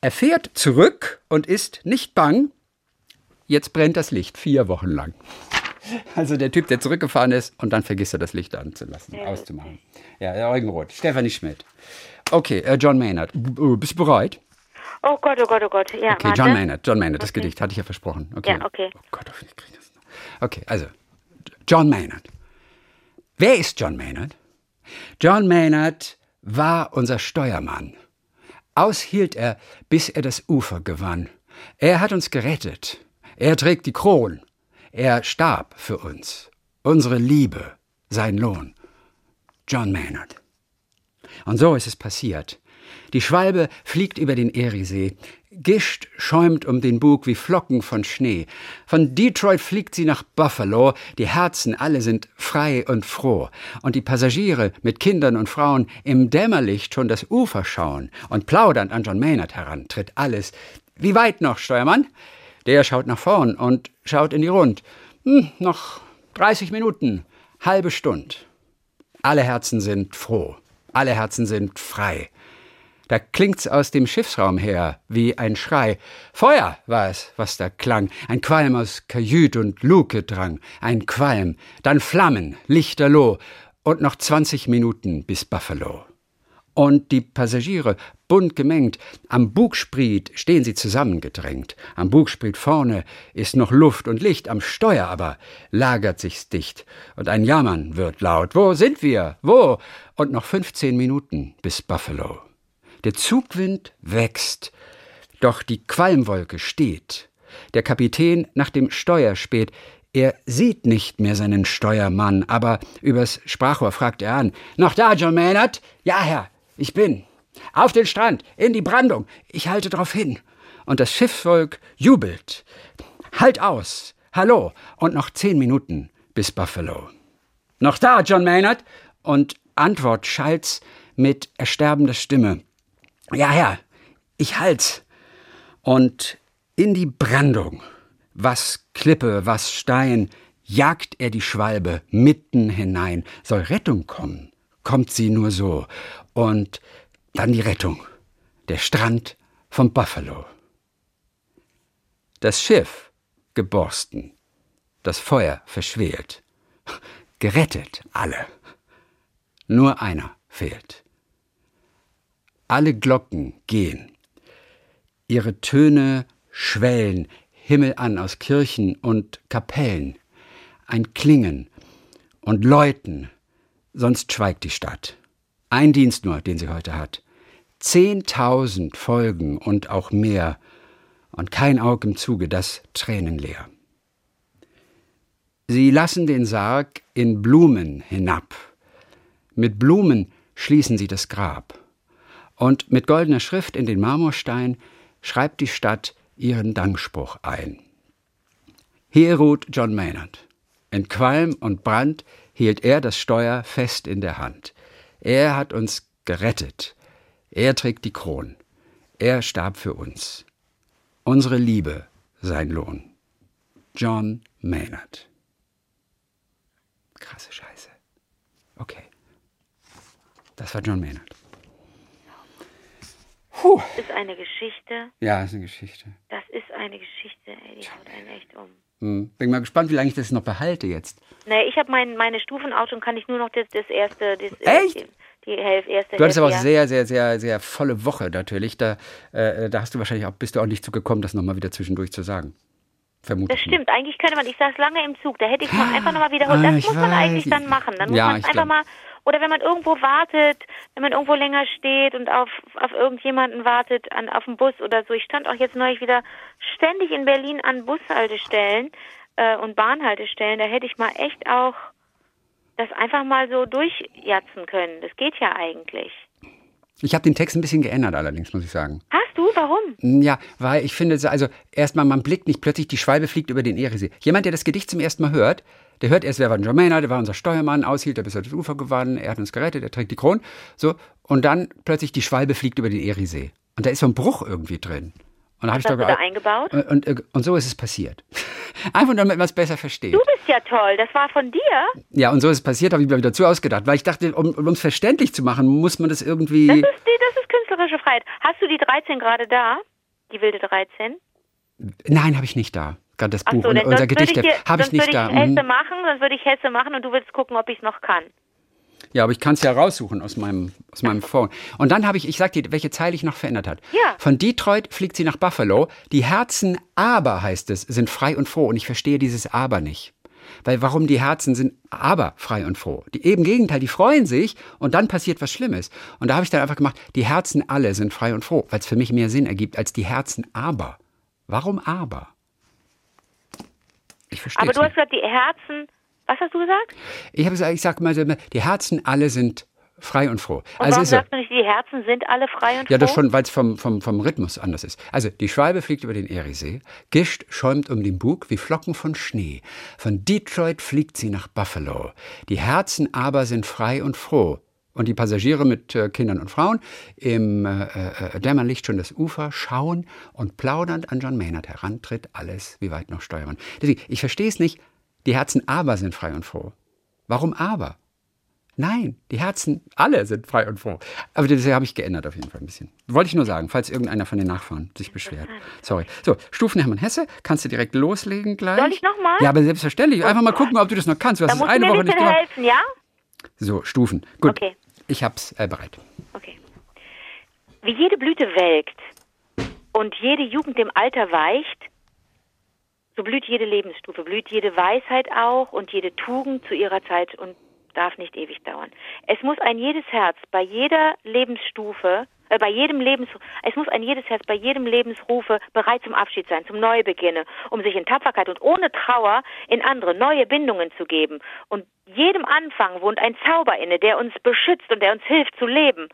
Er fährt zurück und ist nicht bang. Jetzt brennt das Licht vier Wochen lang. Also der Typ, der zurückgefahren ist und dann vergisst er das Licht anzulassen, auszumachen. Ja, der Eugen Roth, Stefanie Schmidt. Okay, äh, John Maynard. B äh, bist du bereit? Oh Gott, oh Gott, oh Gott. Ja, Okay, warte. John Maynard, John Maynard, das Okay. Gedicht hatte ich ja versprochen. Okay. Ja, okay. Oh Gott, hoffentlich kriege ich das noch. Okay, also, John Maynard. Wer ist John Maynard? John Maynard war unser Steuermann. Aushielt er, bis er das Ufer gewann. Er hat uns gerettet. Er trägt die Kron. Er starb für uns. Unsere Liebe, sein Lohn. John Maynard. Und so ist es passiert. Die Schwalbe fliegt über den Eriesee. Gischt schäumt um den Bug wie Flocken von Schnee. Von Detroit fliegt sie nach Buffalo. Die Herzen alle sind frei und froh. Und die Passagiere mit Kindern und Frauen im Dämmerlicht schon das Ufer schauen und plaudernd an John Maynard heran, tritt alles. Wie weit noch, Steuermann? Der schaut nach vorn und schaut in die Rund. Hm, noch 30 Minuten, halbe Stunde. Alle Herzen sind froh. Alle Herzen sind frei. Da klingt's aus dem Schiffsraum her wie ein Schrei. Feuer war es, was da klang. Ein Qualm aus Kajüt und Luke drang. Ein Qualm, dann Flammen, Lichterloh und noch 20 Minuten bis Buffalo. Und die Passagiere, bunt gemengt, am Bugspriet stehen sie zusammengedrängt. Am Bugspriet vorne ist noch Luft und Licht, am Steuer aber lagert sich's dicht. Und ein Jammern wird laut. Wo sind wir? Wo? Und noch 15 Minuten bis Buffalo. Der Zugwind wächst, doch die Qualmwolke steht. Der Kapitän nach dem Steuer späht. Er sieht nicht mehr seinen Steuermann, aber übers Sprachrohr fragt er an. Noch da, John Maynard? Ja, Herr. Ich bin. Auf den Strand, in die Brandung. Ich halte drauf hin. Und das Schiffsvolk jubelt. Halt aus. Hallo. Und noch zehn Minuten bis Buffalo. Noch da, John Maynard? Und Antwort schallt's mit ersterbender Stimme. Ja, Herr, ich halt. Und in die Brandung, was Klippe, was Stein, jagt er die Schwalbe mitten hinein. Soll Rettung kommen, kommt sie nur so. Und dann die Rettung. Der Strand vom Buffalo. Das Schiff geborsten. Das Feuer verschwelt. Gerettet alle. Nur einer fehlt. Alle Glocken gehen. Ihre Töne schwellen himmelan aus Kirchen und Kapellen. Ein Klingen und Läuten, sonst schweigt die Stadt. Ein Dienst nur, den sie heute hat. Zehntausend Folgen und auch mehr, und kein Aug im Zuge, das tränenleer. Sie lassen den Sarg in Blumen hinab. Mit Blumen schließen sie das Grab. Und mit goldener Schrift in den Marmorstein schreibt die Stadt ihren Dankspruch ein. Hier ruht John Maynard. In Qualm und Brand hielt er das Steuer fest in der Hand. Er hat uns gerettet. Er trägt die Kron. Er starb für uns. Unsere Liebe sein Lohn. John Maynard. Krasse Scheiße. Okay. Das war John Maynard. Puh. Das ist eine Geschichte. Ja, ist eine Geschichte. Das ist eine Geschichte, ey, die haut einen echt um. Hm. Bin mal gespannt, wie lange ich das noch behalte jetzt. Nee, ich habe mein, meine Stufenauto und kann ich nur noch das, das erste. Das, Echt? Die, die Hälfte, erste Du hattest aber auch sehr, sehr, sehr, sehr volle Woche natürlich. Da, äh, da hast du wahrscheinlich auch, bist du auch nicht zugekommen, das nochmal wieder zwischendurch zu sagen. Vermutlich. Das stimmt. Eigentlich könnte man, ich saß lange im Zug, da hätte ich mal einfach nochmal wiederholt. Ah, Das muss man weiß. eigentlich dann machen. Dann muss Ja, man einfach glaub- mal, oder wenn man irgendwo wartet, wenn man irgendwo länger steht und auf, auf irgendjemanden wartet, an, auf dem Bus oder so. Ich stand auch jetzt neulich wieder ständig in Berlin an Bushaltestellen äh, und Bahnhaltestellen. Da hätte ich mal echt auch das einfach mal so durchjatzen können. Das geht ja eigentlich. Ich habe den Text ein bisschen geändert allerdings, muss ich sagen. Hast du? Warum? Ja, weil ich finde, also erstmal, man blickt nicht plötzlich, die Schwalbe fliegt über den Eriesee. Jemand, der das Gedicht zum ersten Mal hört, der hört erst, wer war Maynard, der war unser Steuermann, aushielt er bis das Ufer gewann, er hat uns gerettet, er trägt die Kron, so. Und dann plötzlich die Schwalbe fliegt über den Eriesee. Und da ist so ein Bruch irgendwie drin. Und da habe ich doch da ge- eingebaut? Und, und, äh, und so ist es passiert. Einfach nur, damit man es besser versteht. Du bist ja toll. Das war von dir? Ja, und so ist es passiert, habe ich mir wieder dazu ausgedacht. Weil ich dachte, um um es verständlich zu machen, muss man das irgendwie. Das ist, die, das ist künstlerische Freiheit. Hast du die 13 gerade da? Die wilde 13? Nein, habe ich nicht da. Gerade das Buch so, und unser sonst würde Gedicht ich, habe ich sonst nicht würde da. ich Hesse Mhm. machen, sonst würde ich Hesse machen und du willst gucken, ob ich es noch kann. Ja, aber ich kann es ja raussuchen aus meinem, aus meinem Phone. Und dann habe ich, ich sag dir, welche Zeile ich noch verändert hat. Ja. Von Detroit fliegt sie nach Buffalo. Die Herzen aber, heißt es, sind frei und froh. Und ich verstehe dieses aber nicht. Weil warum die Herzen sind aber frei und froh? Die eben Gegenteil, die freuen sich und dann passiert was Schlimmes. Und da habe ich dann einfach gemacht, die Herzen alle sind frei und froh, weil es für mich mehr Sinn ergibt als die Herzen aber. Warum aber? Ich verstehe Aber du hast nicht. gesagt, die Herzen. Was hast du gesagt? Ich habe gesagt, ich sag mal, die Herzen alle sind frei und froh. Und also warum sagst du nicht, die Herzen sind alle frei und Ja, das froh? schon, weil es vom, vom, vom Rhythmus anders ist. Also, die Schwalbe fliegt über den Eriesee, Gischt schäumt um den Bug wie Flocken von Schnee. Von Detroit fliegt sie nach Buffalo. Die Herzen aber sind frei und froh. Und die Passagiere mit äh, Kindern und Frauen im äh, äh, Dämmerlicht schon das Ufer schauen und plaudernd an John Maynard herantritt alles, wie weit noch Steuermann. Deswegen, ich verstehe es nicht. Die Herzen aber sind frei und froh. Warum aber? Nein, die Herzen, alle sind frei und froh. Aber das habe ich geändert auf jeden Fall ein bisschen. Wollte ich nur sagen, falls irgendeiner von den Nachfahren sich beschwert. Sorry. So, Stufen Hermann Hesse, kannst du direkt loslegen gleich? Soll ich noch mal? Ja, aber selbstverständlich. Einfach mal gucken, ob du das noch kannst. Du da hast es musst du eine mir Woche nicht helfen, ja? So, Stufen. Gut. Okay. Ich hab's äh, bereit. Okay. Wie jede Blüte welkt und jede Jugend dem Alter weicht, so blüht jede Lebensstufe, blüht jede Weisheit auch und jede Tugend zu ihrer Zeit und darf nicht ewig dauern. Es muss ein jedes Herz bei jeder Lebensstufe, äh, bei jedem Lebens, es muss ein jedes Herz bei jedem Lebensrufe bereit zum Abschied sein, zum Neubeginne, um sich in Tapferkeit und ohne Trauer in andere neue Bindungen zu geben. Und jedem Anfang wohnt ein Zauber inne, der uns beschützt und der uns hilft zu leben.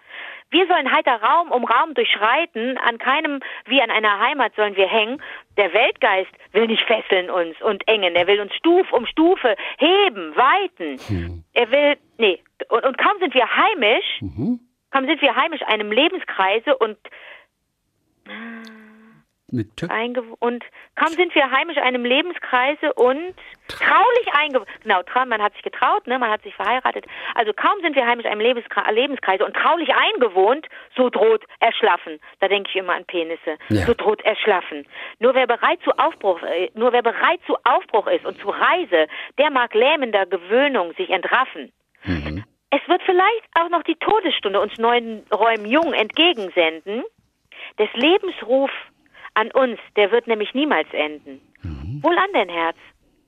Wir sollen heiter Raum um Raum durchschreiten, an keinem wie an einer Heimat sollen wir hängen. Der Weltgeist will nicht fesseln uns und engen, er will uns Stuf um Stufe heben, weiten. Er will, nee, und, und kaum sind wir heimisch, kaum sind wir heimisch einem Lebenskreise und Mit und kaum sind wir heimisch einem Lebenskreise und traulich eingewohnt. Genau, trau man hat sich getraut, ne, man hat sich verheiratet. Also kaum sind wir heimisch einem Lebenskra Lebenskreise und traulich eingewohnt, so droht Erschlaffen. Da denke ich immer an Penisse. Ja. So droht Erschlaffen. Nur wer bereit zu Aufbruch, äh, nur wer bereit zu Aufbruch ist und zu Reise, der mag lähmender Gewöhnung sich entraffen. Es wird vielleicht auch noch die Todesstunde uns neuen Räumen jung entgegensenden. Des Lebensruf an uns, der wird nämlich niemals enden. Wohl an dein Herz,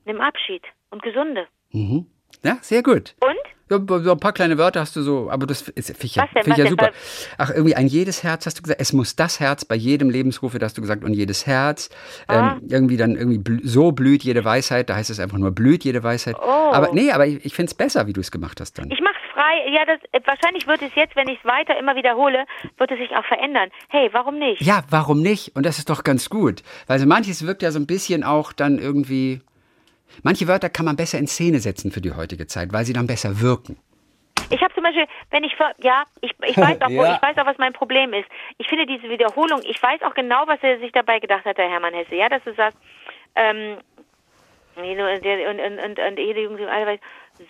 nimm Abschied und gesunde. Mhm. Ja, sehr gut. Und? Ja, so ein paar kleine Wörter hast du so, aber das ist, finde ich, ja- find ich ja super. Ach, irgendwie ein jedes Herz hast du gesagt. Es muss das Herz bei jedem Lebensrufe, das hast du gesagt, und jedes Herz. Ah. Ähm, irgendwie dann irgendwie blü so blüht jede Weisheit. Da heißt es einfach nur blüht jede Weisheit. Oh. Aber nee, aber ich, ich finde es besser, wie du es gemacht hast dann. Ich mach's frei. Ja, das, äh, wahrscheinlich wird es jetzt, wenn ich es weiter immer wiederhole, wird es sich auch verändern. Hey, warum nicht? Ja, warum nicht? Und das ist doch ganz gut. Weil so manches wirkt ja so ein bisschen auch dann irgendwie. Manche Wörter kann man besser in Szene setzen für die heutige Zeit, weil sie dann besser wirken. Ich habe zum Beispiel, wenn ich ver- ja, ich, ich weiß auch, Ja. ich weiß auch, was mein Problem ist. Ich finde diese Wiederholung, ich weiß auch genau, was er sich dabei gedacht hat, der Hermann Hesse. Ja, dass du sagst, ähm, der- und, und, und, und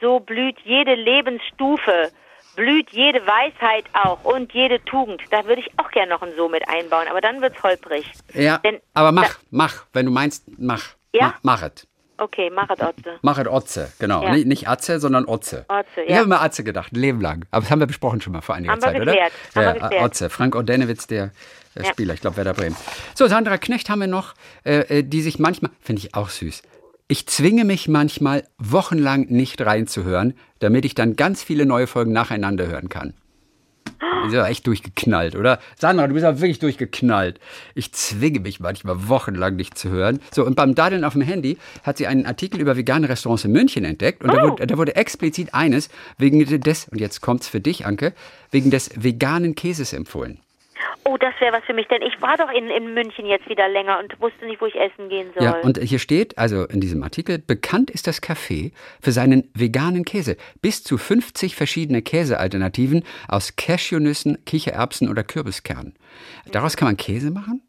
so blüht jede Lebensstufe, blüht jede Weisheit auch und jede Tugend. Da würde ich auch gerne noch ein So mit einbauen, aber dann wird's holprig. Ja, Denn, aber mach, mach. Wenn du meinst, mach. Ja? Mach, mach es. Okay, mach es, Otze. Mach es Otze, genau. Ja. Nicht, nicht Atze, sondern Otze. Otze, Ich ja. habe immer Atze gedacht, ein Leben lang. Aber das haben wir besprochen schon mal vor einiger Haben wir Zeit, oder? haben wir ja, geklärt. Otze. Frank Ordenewitz, der äh. Spieler, ich glaube, Werder Bremen. So, Sandra Knecht haben wir noch, äh, äh, die sich manchmal, finde ich auch süß. Ich zwinge mich manchmal wochenlang nicht reinzuhören, damit ich dann ganz viele neue Folgen nacheinander hören kann. Ist ja echt durchgeknallt, oder? Sandra, du bist ja wirklich durchgeknallt. Ich zwinge mich manchmal wochenlang nicht zu hören. So, und beim Daddeln auf dem Handy hat sie einen Artikel über vegane Restaurants in München entdeckt. Und da, Oh. wurde, da wurde explizit eines wegen des, und jetzt kommt's für dich, Anke, wegen des veganen Käses empfohlen. Oh, das wäre was für mich, denn ich war doch in, in München jetzt wieder länger und wusste nicht, wo ich essen gehen soll. Ja, und hier steht, also in diesem Artikel, bekannt ist das Café für seinen veganen Käse. Bis zu 50 verschiedene Käsealternativen aus Cashewnüssen, Kichererbsen oder Kürbiskernen. Daraus kann man Käse machen?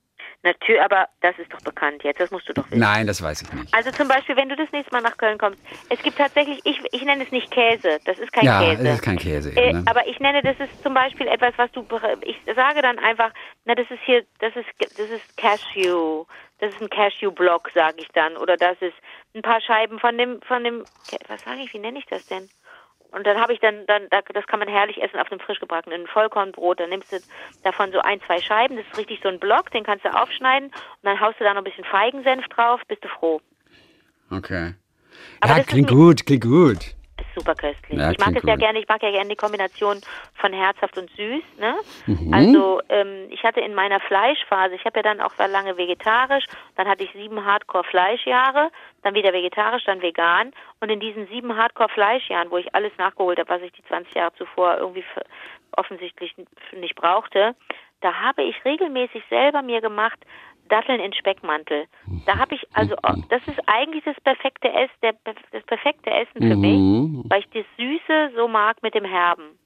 Natürlich, aber das ist doch bekannt jetzt, das musst du doch wissen. Nein, das weiß ich nicht. Also zum Beispiel, wenn du das nächste Mal nach Köln kommst, es gibt tatsächlich, ich, ich nenne es nicht Käse, das ist kein Ja, Käse. es ist kein Käse eben, Äh, ne? Aber ich nenne, das ist zum Beispiel etwas, was du, ich sage dann einfach, na das ist hier, das ist, das ist Cashew, das ist ein Cashew-Block, sage ich dann, oder das ist ein paar Scheiben von dem, von dem, was sage ich, wie nenne ich das denn? Und dann habe ich dann, dann, da- das kann man herrlich essen auf dem frisch gebackenen Vollkornbrot. Dann nimmst du davon so ein, zwei Scheiben. Das ist richtig so ein Block, den kannst du aufschneiden. Und dann haust du da noch ein bisschen Feigensenf drauf, bist du froh. Okay. Aber ja, klingt gut, klingt gut. Super köstlich. Ja, ich mag es ja gut. gerne, ich mag ja gerne die Kombination von herzhaft und süß. Ne? Mhm. Also ähm, ich hatte in meiner Fleischphase, ich habe ja dann auch war lange vegetarisch, dann hatte ich sieben Hardcore-Fleischjahre, dann wieder vegetarisch, dann vegan. Und in diesen sieben Hardcore-Fleischjahren, wo ich alles nachgeholt habe, was ich die 20 Jahre zuvor irgendwie offensichtlich nicht brauchte, da habe ich regelmäßig selber mir gemacht Datteln in Speckmantel. Da habe ich also, das ist eigentlich das perfekte Essen, der, das perfekte Essen für mich, weil ich das Süße so mag mit dem Herben.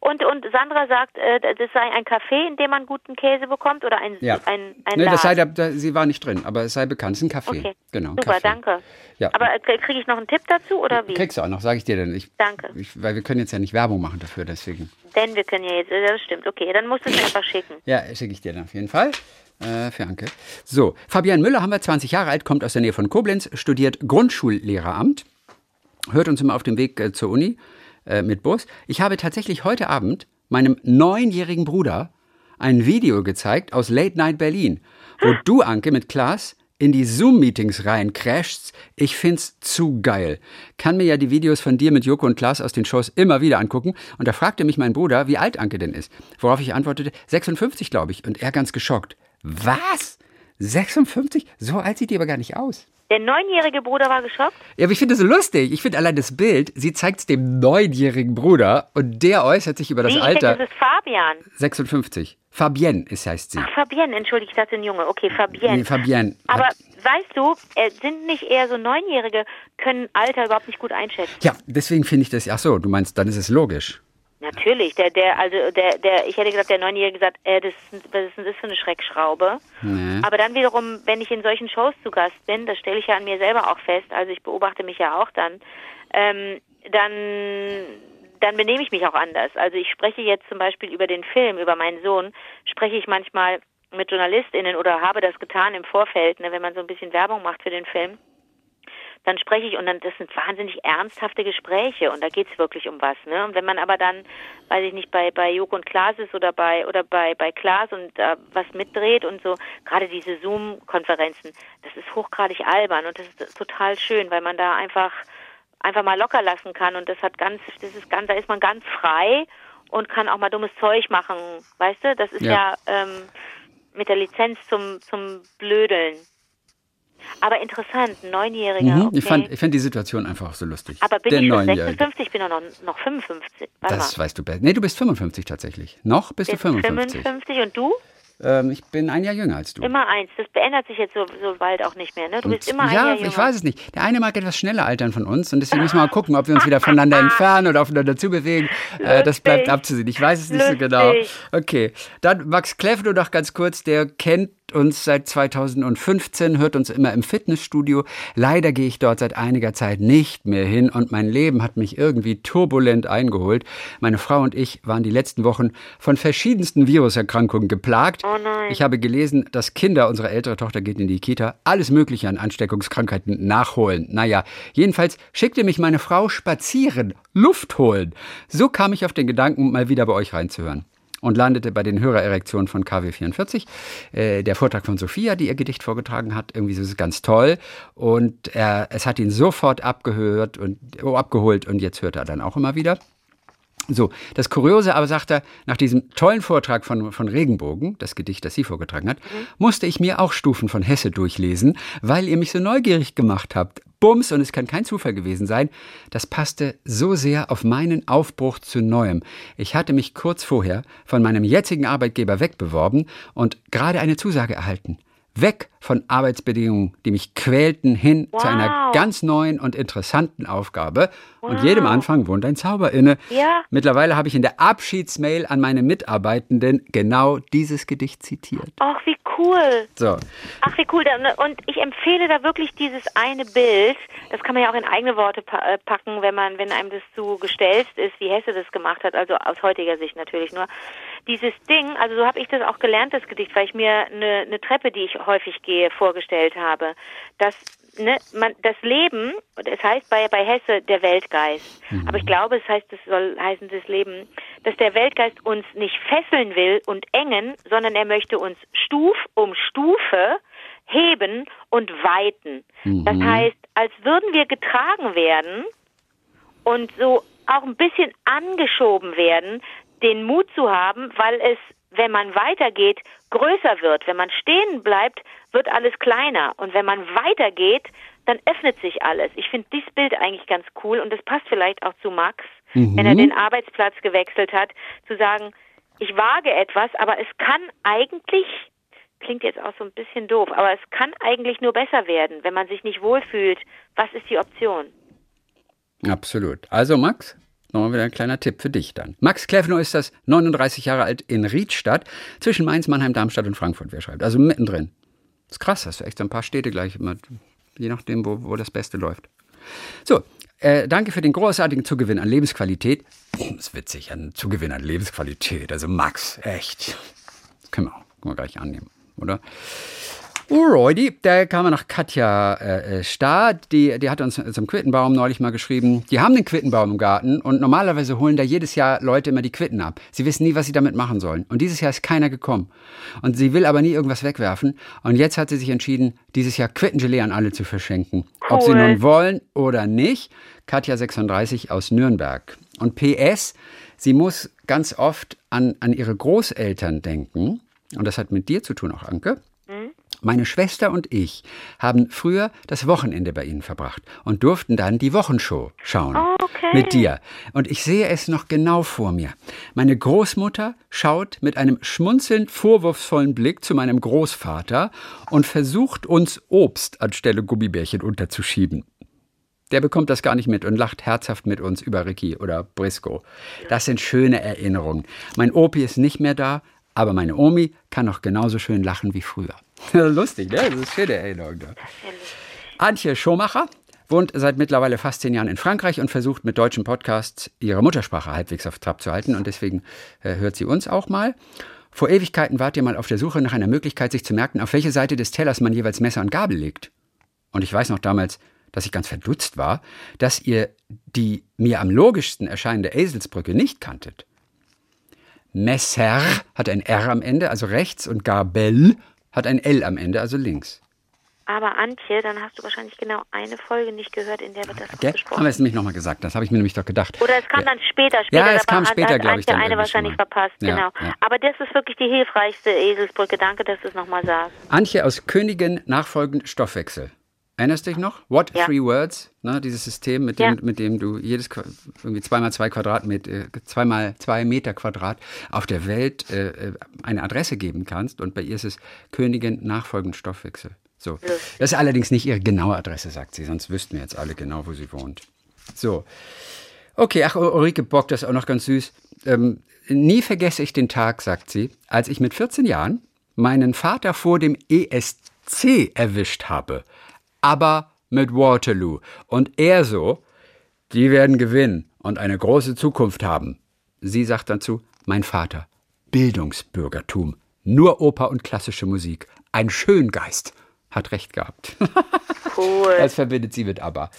Und, und Sandra sagt, äh, das sei ein Café, in dem man guten Käse bekommt oder ein, Ja. ein, ein Nee, das sei, da, da, sie war nicht drin, aber es sei bekannt, es ist ein Kaffee. Okay, Genau, super, Kaffee. danke. Ja. Aber äh, kriege ich noch einen Tipp dazu oder wie? Kriegst du auch noch, sage ich dir denn. Ich, Danke. Ich, weil wir können jetzt ja nicht Werbung machen dafür, deswegen. Denn wir können ja jetzt, äh, das stimmt, okay, dann musst du es einfach schicken. Ja, schicke ich dir dann auf jeden Fall. Äh, für Anke. So, Fabian Müller haben wir 20 Jahre alt, kommt aus der Nähe von Koblenz, studiert Grundschullehramt, hört uns immer auf dem Weg äh, zur Uni äh, mit Bus. Ich habe tatsächlich heute Abend meinem neunjährigen Bruder ein Video gezeigt aus Late Night Berlin, wo du, Anke, mit Klaas in die Zoom-Meetings rein crashst. Ich find's zu geil. Kann mir ja die Videos von dir mit Joko und Klaas aus den Shows immer wieder angucken. Und da fragte mich mein Bruder, wie alt Anke denn ist. Worauf ich antwortete, 56, glaube ich. Und er ganz geschockt. Was? 56? So alt sieht die aber gar nicht aus. Der neunjährige Bruder war geschockt? Ja, aber ich finde das so lustig. Ich finde allein das Bild, sie zeigt es dem neunjährigen Bruder und der äußert sich über das ich Alter. denke, das ist Fabian. 56. Fabienne ist, heißt sie. Ach, Fabienne, entschuldige, ich dachte ein Junge. Okay, Fabienne. Nee, Fabienne. Aber Hat- weißt du, äh, sind nicht eher so Neunjährige, können Alter überhaupt nicht gut einschätzen. Ja, deswegen finde ich das. Ach so, du meinst, dann ist es logisch. Natürlich, der, der, also der, der, ich hätte gesagt, der Neunjährige gesagt, äh, das, ist- was ist denn das für eine Schreckschraube? Nee. Aber dann wiederum, wenn ich in solchen Shows zu Gast bin, das stelle ich ja an mir selber auch fest, also ich beobachte mich ja auch dann, ähm, dann, dann benehme ich mich auch anders. Also ich spreche jetzt zum Beispiel über den Film, über meinen Sohn, spreche ich manchmal mit JournalistInnen oder habe das getan im Vorfeld, ne, wenn man so ein bisschen Werbung macht für den Film dann spreche ich und dann das sind wahnsinnig ernsthafte Gespräche und da geht's wirklich um was, ne? Und wenn man aber dann, weiß ich nicht, bei bei Joko und Klaas ist oder bei oder bei bei Klaas und äh, was mitdreht und so, gerade diese Zoom-Konferenzen, das ist hochgradig albern und das ist total schön, weil man da einfach einfach mal locker lassen kann und das hat ganz, das ist ganz, da ist man ganz frei und kann auch mal dummes Zeug machen, weißt du? Das ist Ja. ja, ähm, mit der Lizenz zum zum Blödeln. Aber interessant, ein Neunjähriger. Mhm. okay. Ich fand, ich fand die Situation einfach so lustig. Aber bin der ich schon Neunjährige. 56? Ich bin doch noch, noch 55. Warte Das mal. weißt du besser. Nee, du bist 55 tatsächlich. Noch bist Jetzt du 55. 55 und du? Ähm, ich bin ein Jahr jünger als du. Immer eins. Das beändert sich jetzt so, so bald auch nicht mehr, ne? Du bist Und- immer ein ja, Jahr jünger. ich weiß es nicht. Der eine mag etwas schneller altern von uns und deswegen müssen wir mal gucken, ob wir uns wieder voneinander entfernen oder aufeinander zubewegen. Äh, das bleibt abzusehen. Ich weiß es nicht so Lustig. genau. Okay, dann Max Kleff nur noch ganz kurz. Der kennt uns seit 2015, hört uns immer im Fitnessstudio. Leider gehe ich dort seit einiger Zeit nicht mehr hin und mein Leben hat mich irgendwie turbulent eingeholt. Meine Frau und ich waren die letzten Wochen von verschiedensten Viruserkrankungen geplagt. Oh. Ich habe gelesen, dass Kinder, unsere ältere Tochter geht in die Kita, alles Mögliche an Ansteckungskrankheiten nachholen. Naja, jedenfalls schickte mich meine Frau spazieren, Luft holen. So kam ich auf den Gedanken, mal wieder bei euch reinzuhören. Und landete bei den Hörererektionen von KW44. Äh, der Vortrag von Sophia, die ihr Gedicht vorgetragen hat, irgendwie so ist es ganz toll. Und er, es hat ihn sofort abgehört und oh, abgeholt und jetzt hört er dann auch immer wieder. So, das Kuriose aber, sagt er, nach diesem tollen Vortrag von, von Regenbogen, das Gedicht, das sie vorgetragen hat, musste ich mir auch Stufen von Hesse durchlesen, weil ihr mich so neugierig gemacht habt. Bums, und es kann kein Zufall gewesen sein, das passte so sehr auf meinen Aufbruch zu Neuem. Ich hatte mich kurz vorher von meinem jetzigen Arbeitgeber wegbeworben und gerade eine Zusage erhalten. Weg von Arbeitsbedingungen, die mich quälten, hin zu einer Wow. ganz neuen und interessanten Aufgabe. Und jedem Anfang wohnt ein Zauber inne. Ja. Mittlerweile habe ich in der Abschiedsmail an meine Mitarbeitenden genau dieses Gedicht zitiert. Ach, wie cool. So, Ach, wie cool. Und ich empfehle da wirklich dieses eine Bild. Das kann man ja auch in eigene Worte äh, packen, wenn man, wenn einem das so gestellt ist, wie Hesse das gemacht hat. Also aus heutiger Sicht natürlich nur. Dieses Ding, also so habe ich das auch gelernt, das Gedicht, weil ich mir eine, eine Treppe, die ich häufig gehe, vorgestellt habe. Das, ne, man, das Leben, und es heißt bei, bei Hesse der Weltgeist. Aber ich glaube, es heißt, es soll heißen das Leben, dass der Weltgeist uns nicht fesseln will und engen, sondern er möchte uns Stuf um Stufe heben und weiten. Das heißt, als würden wir getragen werden und so auch ein bisschen angeschoben werden, den Mut zu haben, weil es, wenn man weitergeht, größer wird. Wenn man stehen bleibt, wird alles kleiner. Und wenn man weitergeht, dann öffnet sich alles. Ich finde dieses Bild eigentlich ganz cool und das passt vielleicht auch zu Max, mhm. wenn er den Arbeitsplatz gewechselt hat, zu sagen, ich wage etwas, aber es kann eigentlich, klingt jetzt auch so ein bisschen doof, aber es kann eigentlich nur besser werden, wenn man sich nicht wohlfühlt. Was ist die Option? Absolut. Also Max, Nochmal wieder ein kleiner Tipp für dich dann. Max Kleffner ist das, 39 Jahre alt, in Riedstadt, zwischen Mainz, Mannheim, Darmstadt und Frankfurt, wer schreibt. Also mittendrin. Ist krass, hast du echt ein paar Städte gleich, immer, je nachdem, wo, wo das Beste läuft. So, äh, danke für den großartigen Zugewinn an Lebensqualität. Das ist witzig, ein Zugewinn an Lebensqualität. Also Max, echt. Das können wir auch können wir gleich annehmen, oder? Alrighty, da kam wir nach Katja äh, äh, Stahr, die, die hat uns zum Quittenbaum neulich mal geschrieben. Die haben den Quittenbaum im Garten und normalerweise holen da jedes Jahr Leute immer die Quitten ab. Sie wissen nie, was sie damit machen sollen. Und dieses Jahr ist keiner gekommen. Und sie will aber nie irgendwas wegwerfen. Und jetzt hat sie sich entschieden, dieses Jahr Quittengelee an alle zu verschenken. Cool. Ob sie nun wollen oder nicht. Katja 36 aus Nürnberg. Und PS, sie muss ganz oft an, an ihre Großeltern denken. Und das hat mit dir zu tun auch, Anke. Meine Schwester und ich haben früher das Wochenende bei Ihnen verbracht und durften dann die Wochenshow schauen. Okay. Mit dir. Und ich sehe es noch genau vor mir. Meine Großmutter schaut mit einem schmunzelnd vorwurfsvollen Blick zu meinem Großvater und versucht uns Obst anstelle Gummibärchen unterzuschieben. Der bekommt das gar nicht mit und lacht herzhaft mit uns über Ricky oder Briscoe. Das sind schöne Erinnerungen. Mein Opi ist nicht mehr da, aber meine Omi kann noch genauso schön lachen wie früher. Lustig, ne? Das ist schöne Erinnerung. Da. Antje Schomacher wohnt seit mittlerweile fast zehn Jahren in Frankreich und versucht mit deutschen Podcasts ihre Muttersprache halbwegs auf Trab zu halten. Und deswegen äh, hört sie uns auch mal. Vor Ewigkeiten wart ihr mal auf der Suche nach einer Möglichkeit, sich zu merken, auf welche Seite des Tellers man jeweils Messer und Gabel legt. Und ich weiß noch damals, dass ich ganz verdutzt war, dass ihr die mir am logischsten erscheinende Eselsbrücke nicht kanntet. Messer hat ein R am Ende, also rechts, und Gabel hat ein L am Ende, also links. Aber Antje, dann hast du wahrscheinlich genau eine Folge nicht gehört, in der wir das okay. besprochen haben. wir es nämlich nochmal gesagt, das habe ich mir nämlich doch gedacht. Oder es kam ja. dann später, später. Ja, es kam später, glaube ich. Dann eine wahrscheinlich verpasst, ja, genau. Ja. Aber das ist wirklich die hilfreichste Eselsbrücke. Danke, dass du es nochmal sagst. Antje aus Königin nachfolgend Stoffwechsel. Erinnerst du dich noch? What ja. Three Words? Ne, dieses System, mit dem, ja. mit dem du jedes irgendwie zweimal zwei Quadratmeter, äh, zweimal zwei Meter Quadrat auf der Welt äh, äh, eine Adresse geben kannst. Und bei ihr ist es Königin nachfolgend Stoffwechsel. So. Das ist allerdings nicht ihre genaue Adresse, sagt sie, sonst wüssten wir jetzt alle genau, wo sie wohnt. So. Okay, ach, Ulrike Bock, das ist auch noch ganz süß. Ähm, nie vergesse ich den Tag, sagt sie, als ich mit 14 Jahren meinen Vater vor dem ESC erwischt habe aber mit Waterloo. Und er so, die werden gewinnen und eine große Zukunft haben. Sie sagt dazu, mein Vater, Bildungsbürgertum, nur Oper und klassische Musik, ein Schöngeist, hat recht gehabt. Cool. Das verbindet sie mit ABBA.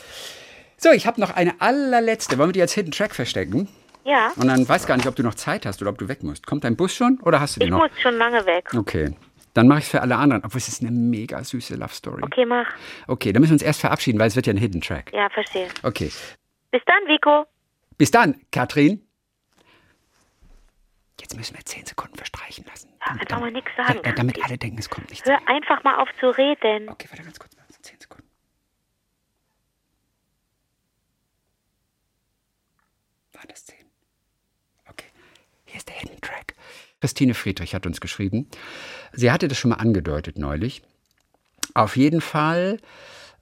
So, ich habe noch eine allerletzte. Wollen wir die als Hidden Track verstecken? Ja. Und dann weiß gar nicht, ob du noch Zeit hast oder ob du weg musst. Kommt dein Bus schon oder hast du den ich noch? Ich muss schon lange weg. Okay. Dann mache ich es für alle anderen. Obwohl es ist eine mega süße Love Story. Okay, mach. Okay, dann müssen wir uns erst verabschieden, weil es wird ja ein Hidden Track. Ja, verstehe. Okay. Bis dann, Vico. Bis dann, Katrin. Jetzt müssen wir zehn Sekunden verstreichen lassen. Ja, damit, mal nichts sagen. Da, damit alle denken, es kommt nichts. Hör einfach mal auf zu reden. Okay, warte ganz kurz. Zehn Sekunden. War das zehn? Okay. Hier ist der Hidden Track. Christine Friedrich hat uns geschrieben. Sie hatte das schon mal angedeutet neulich. Auf jeden Fall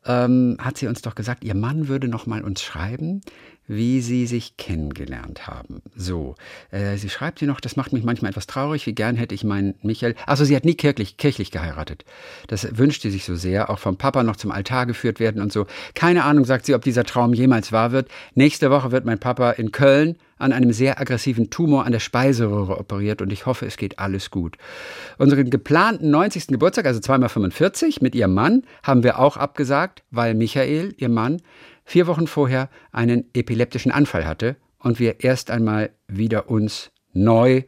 ähm, hat sie uns doch gesagt, ihr Mann würde noch mal uns schreiben, wie sie sich kennengelernt haben. So, äh, sie schreibt hier noch, das macht mich manchmal etwas traurig, wie gern hätte ich meinen Michael, also sie hat nie kirchlich, kirchlich geheiratet. Das wünscht sie sich so sehr, auch vom Papa noch zum Altar geführt werden und so. Keine Ahnung, sagt sie, ob dieser Traum jemals wahr wird. Nächste Woche wird mein Papa in Köln an einem sehr aggressiven Tumor an der Speiseröhre operiert und ich hoffe, es geht alles gut. Unseren geplanten 90. Geburtstag, also zweimal 45, mit ihrem Mann, haben wir auch abgesagt, weil Michael, ihr Mann, vier Wochen vorher einen epileptischen Anfall hatte und wir erst einmal wieder uns neu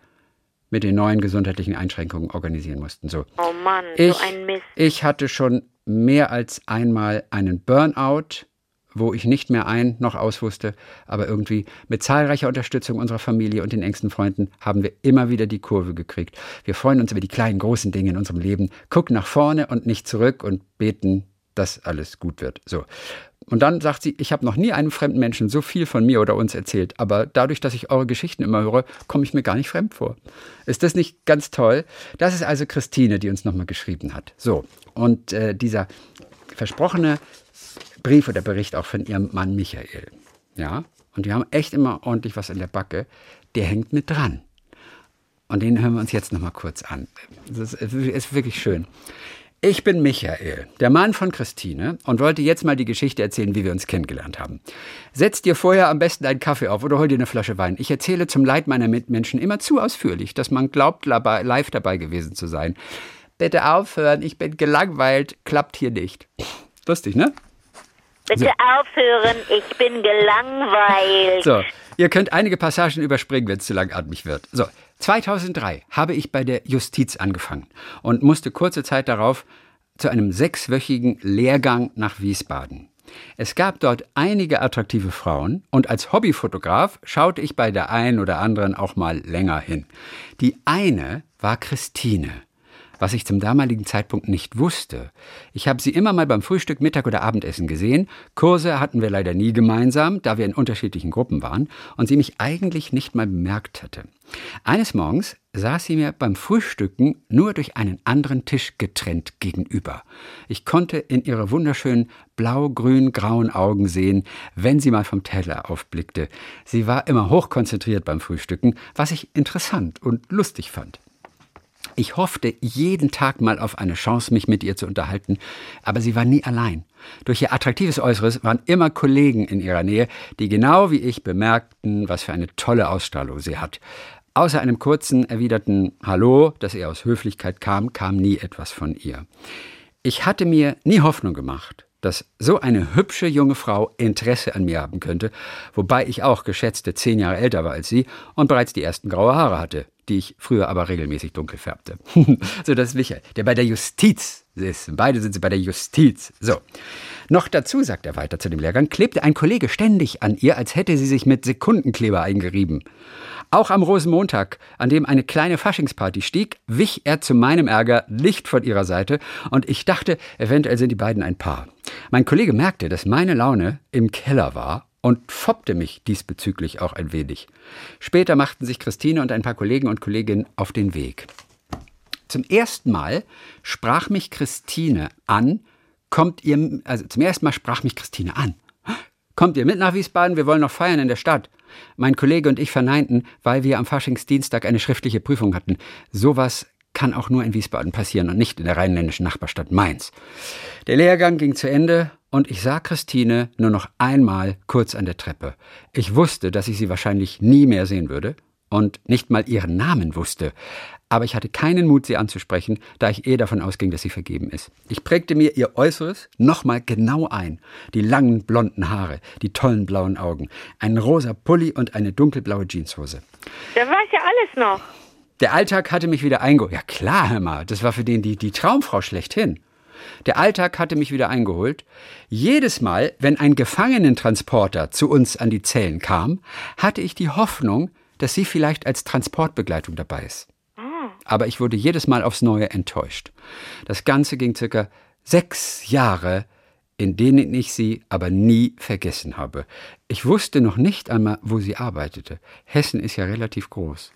mit den neuen gesundheitlichen Einschränkungen organisieren mussten. So. Oh Mann, ich, so ein Mist. Ich hatte schon mehr als einmal einen Burnout, wo ich nicht mehr ein noch aus wusste, aber irgendwie mit zahlreicher Unterstützung unserer Familie und den engsten Freunden haben wir immer wieder die Kurve gekriegt. Wir freuen uns über die kleinen, großen Dinge in unserem Leben, gucken nach vorne und nicht zurück und beten, dass alles gut wird. So. Und dann sagt sie, ich habe noch nie einem fremden Menschen so viel von mir oder uns erzählt, aber dadurch, dass ich eure Geschichten immer höre, komme ich mir gar nicht fremd vor. Ist das nicht ganz toll? Das ist also Christine, die uns nochmal geschrieben hat. So, und äh, dieser versprochene Brief oder Bericht auch von ihrem Mann Michael. Ja, und die haben echt immer ordentlich was in der Backe. Der hängt mit dran. Und den hören wir uns jetzt nochmal kurz an. Das ist wirklich schön. Ich bin Michael, der Mann von Christine, und wollte jetzt mal die Geschichte erzählen, wie wir uns kennengelernt haben. Setz dir vorher am besten einen Kaffee auf oder hol dir eine Flasche Wein. Ich erzähle zum Leid meiner Mitmenschen immer zu ausführlich, dass man glaubt, live dabei gewesen zu sein. Bitte aufhören, ich bin gelangweilt, klappt hier nicht. Lustig, ne? Bitte so. aufhören, ich bin gelangweilt. So, ihr könnt einige Passagen überspringen, wenn es zu langatmig wird. So, 2003 habe ich bei der Justiz angefangen und musste kurze Zeit darauf zu einem sechswöchigen Lehrgang nach Wiesbaden. Es gab dort einige attraktive Frauen und als Hobbyfotograf schaute ich bei der einen oder anderen auch mal länger hin. Die eine war Christine was ich zum damaligen Zeitpunkt nicht wusste. Ich habe sie immer mal beim Frühstück, Mittag oder Abendessen gesehen. Kurse hatten wir leider nie gemeinsam, da wir in unterschiedlichen Gruppen waren und sie mich eigentlich nicht mal bemerkt hatte. Eines Morgens saß sie mir beim Frühstücken nur durch einen anderen Tisch getrennt gegenüber. Ich konnte in ihre wunderschönen blau-grün-grauen Augen sehen, wenn sie mal vom Teller aufblickte. Sie war immer hochkonzentriert beim Frühstücken, was ich interessant und lustig fand. Ich hoffte jeden Tag mal auf eine Chance, mich mit ihr zu unterhalten, aber sie war nie allein. Durch ihr attraktives Äußeres waren immer Kollegen in ihrer Nähe, die genau wie ich bemerkten, was für eine tolle Ausstrahlung sie hat. Außer einem kurzen erwiderten Hallo, das eher aus Höflichkeit kam, kam nie etwas von ihr. Ich hatte mir nie Hoffnung gemacht, dass so eine hübsche junge Frau Interesse an mir haben könnte, wobei ich auch geschätzte zehn Jahre älter war als sie und bereits die ersten graue Haare hatte, die ich früher aber regelmäßig dunkel färbte. so, das ist Michael, der bei der Justiz ist. Beide sind sie bei der Justiz. So. Noch dazu, sagt er weiter zu dem Lehrgang, klebte ein Kollege ständig an ihr, als hätte sie sich mit Sekundenkleber eingerieben. Auch am Rosenmontag, an dem eine kleine Faschingsparty stieg, wich er zu meinem Ärger nicht von ihrer Seite und ich dachte, eventuell sind die beiden ein Paar. Mein Kollege merkte, dass meine Laune im Keller war und foppte mich diesbezüglich auch ein wenig. Später machten sich Christine und ein paar Kollegen und Kolleginnen auf den Weg. Zum ersten Mal sprach mich Christine an, kommt ihr, also zum ersten Mal sprach mich Christine an. Kommt ihr mit nach Wiesbaden? Wir wollen noch feiern in der Stadt. Mein Kollege und ich verneinten, weil wir am Faschingsdienstag eine schriftliche Prüfung hatten. Sowas kann auch nur in Wiesbaden passieren und nicht in der rheinländischen Nachbarstadt Mainz. Der Lehrgang ging zu Ende und ich sah Christine nur noch einmal kurz an der Treppe. Ich wusste, dass ich sie wahrscheinlich nie mehr sehen würde und nicht mal ihren Namen wusste. Aber ich hatte keinen Mut, sie anzusprechen, da ich eh davon ausging, dass sie vergeben ist. Ich prägte mir ihr Äußeres nochmal genau ein. Die langen blonden Haare, die tollen blauen Augen, einen rosa Pulli und eine dunkelblaue Jeanshose. Da war ich ja alles noch. Der Alltag hatte mich wieder eingeholt. Ja klar, hör mal, das war für den die, die Traumfrau schlechthin. Der Alltag hatte mich wieder eingeholt. Jedes Mal, wenn ein Gefangenentransporter zu uns an die Zellen kam, hatte ich die Hoffnung, dass sie vielleicht als Transportbegleitung dabei ist. Aber ich wurde jedes Mal aufs Neue enttäuscht. Das Ganze ging circa sechs Jahre, in denen ich sie aber nie vergessen habe. Ich wusste noch nicht einmal, wo sie arbeitete. Hessen ist ja relativ groß.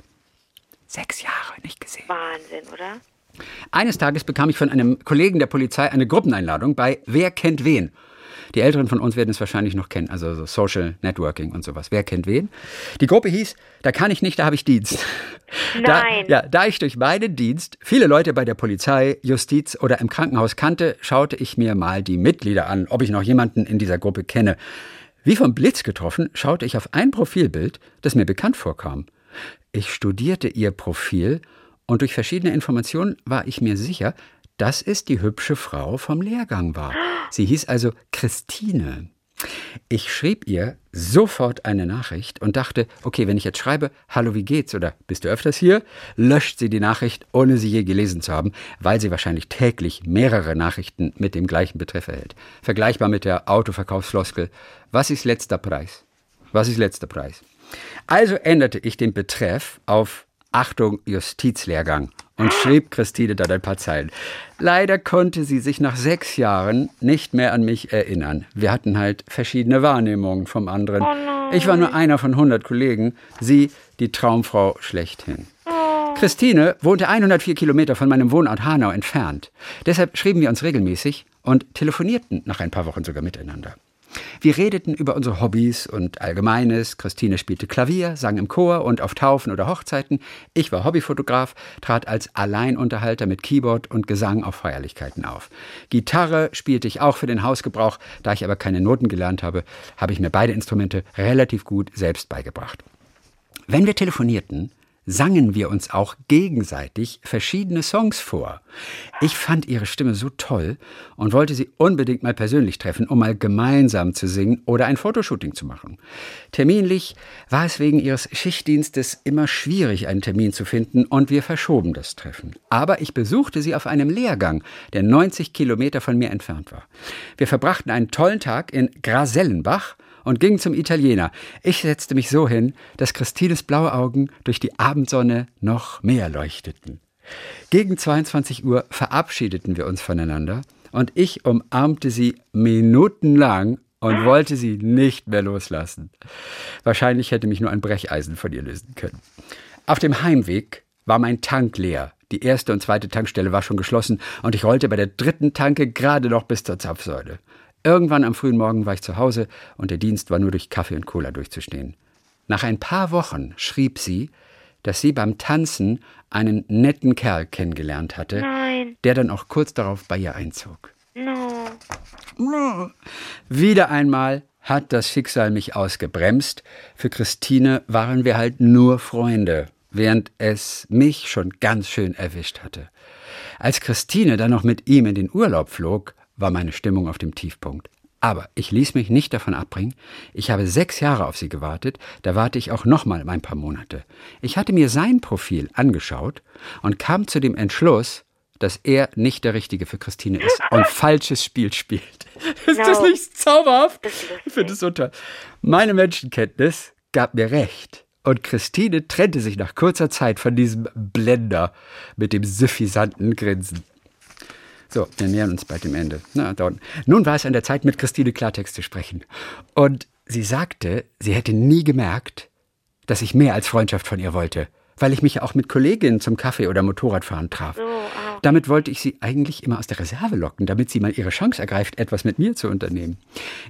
Sechs Jahre nicht gesehen. Wahnsinn, oder? Eines Tages bekam ich von einem Kollegen der Polizei eine Gruppeneinladung bei Wer kennt wen. Die Älteren von uns werden es wahrscheinlich noch kennen, also so Social Networking und sowas. Wer kennt wen? Die Gruppe hieß, da kann ich nicht, da habe ich Dienst. Nein. Da, ja, da ich durch meinen Dienst viele Leute bei der Polizei, Justiz oder im Krankenhaus kannte, schaute ich mir mal die Mitglieder an, ob ich noch jemanden in dieser Gruppe kenne. Wie vom Blitz getroffen, schaute ich auf ein Profilbild, das mir bekannt vorkam. Ich studierte ihr Profil und durch verschiedene Informationen war ich mir sicher, dass es die hübsche Frau vom Lehrgang war. Sie hieß also Christine. Ich schrieb ihr sofort eine Nachricht und dachte, okay, wenn ich jetzt schreibe, hallo, wie geht's oder bist du öfters hier, löscht sie die Nachricht, ohne sie je gelesen zu haben, weil sie wahrscheinlich täglich mehrere Nachrichten mit dem gleichen Betreff erhält. Vergleichbar mit der Autoverkaufsfloskel, was ist letzter Preis? Was ist letzter Preis? Also änderte ich den Betreff auf Achtung, Justizlehrgang und schrieb Christine dann ein paar Zeilen. Leider konnte sie sich nach sechs Jahren nicht mehr an mich erinnern. Wir hatten halt verschiedene Wahrnehmungen vom anderen. Oh ich war nur einer von 100 Kollegen, sie die Traumfrau schlechthin. Christine wohnte 104 Kilometer von meinem Wohnort Hanau entfernt. Deshalb schrieben wir uns regelmäßig und telefonierten nach ein paar Wochen sogar miteinander. Wir redeten über unsere Hobbys und Allgemeines. Christine spielte Klavier, sang im Chor und auf Taufen oder Hochzeiten. Ich war Hobbyfotograf, trat als Alleinunterhalter mit Keyboard und Gesang auf Feierlichkeiten auf. Gitarre spielte ich auch für den Hausgebrauch. Da ich aber keine Noten gelernt habe, habe ich mir beide Instrumente relativ gut selbst beigebracht. Wenn wir telefonierten, sangen wir uns auch gegenseitig verschiedene Songs vor. Ich fand ihre Stimme so toll und wollte sie unbedingt mal persönlich treffen, um mal gemeinsam zu singen oder ein Fotoshooting zu machen. Terminlich war es wegen ihres Schichtdienstes immer schwierig, einen Termin zu finden und wir verschoben das Treffen. Aber ich besuchte sie auf einem Lehrgang, der 90 Kilometer von mir entfernt war. Wir verbrachten einen tollen Tag in Grasellenbach und ging zum Italiener. Ich setzte mich so hin, dass Christines blaue Augen durch die Abendsonne noch mehr leuchteten. Gegen 22 Uhr verabschiedeten wir uns voneinander und ich umarmte sie minutenlang und wollte sie nicht mehr loslassen. Wahrscheinlich hätte mich nur ein Brecheisen von ihr lösen können. Auf dem Heimweg war mein Tank leer. Die erste und zweite Tankstelle war schon geschlossen und ich rollte bei der dritten Tanke gerade noch bis zur Zapfsäule. Irgendwann am frühen Morgen war ich zu Hause und der Dienst war nur durch Kaffee und Cola durchzustehen. Nach ein paar Wochen schrieb sie, dass sie beim Tanzen einen netten Kerl kennengelernt hatte, Nein. der dann auch kurz darauf bei ihr einzog. No. Wieder einmal hat das Schicksal mich ausgebremst. Für Christine waren wir halt nur Freunde, während es mich schon ganz schön erwischt hatte. Als Christine dann noch mit ihm in den Urlaub flog, war meine Stimmung auf dem Tiefpunkt. Aber ich ließ mich nicht davon abbringen. Ich habe sechs Jahre auf sie gewartet, da warte ich auch noch mal ein paar Monate. Ich hatte mir sein Profil angeschaut und kam zu dem Entschluss, dass er nicht der Richtige für Christine ist und falsches Spiel spielt. Ist das No. nicht zauberhaft? Ich finde es so toll. Meine Menschenkenntnis gab mir recht. Und Christine trennte sich nach kurzer Zeit von diesem Blender mit dem suffisanten Grinsen. So, wir nähern uns bald dem Ende. Na, da unten. Nun war es an der Zeit, mit Christine Klartext zu sprechen. Und sie sagte, sie hätte nie gemerkt, dass ich mehr als Freundschaft von ihr wollte, weil ich mich ja auch mit Kolleginnen zum Kaffee oder Motorradfahren traf. So, au. Damit wollte ich sie eigentlich immer aus der Reserve locken, damit sie mal ihre Chance ergreift, etwas mit mir zu unternehmen.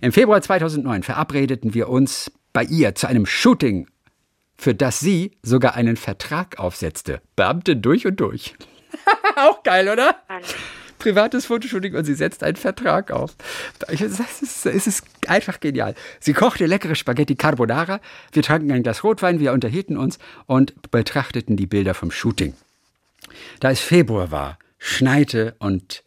Im Februar 2009 verabredeten wir uns bei ihr zu einem Shooting, für das sie sogar einen Vertrag aufsetzte. Beamte durch und durch. Auch geil, oder? Mann. Privates Fotoshooting und sie setzt einen Vertrag auf. Ich- ist, es ist einfach genial. Sie kochte leckere Spaghetti Carbonara, wir tranken ein Glas Rotwein, wir unterhielten uns und betrachteten die Bilder vom Shooting. Da es Februar war, schneite und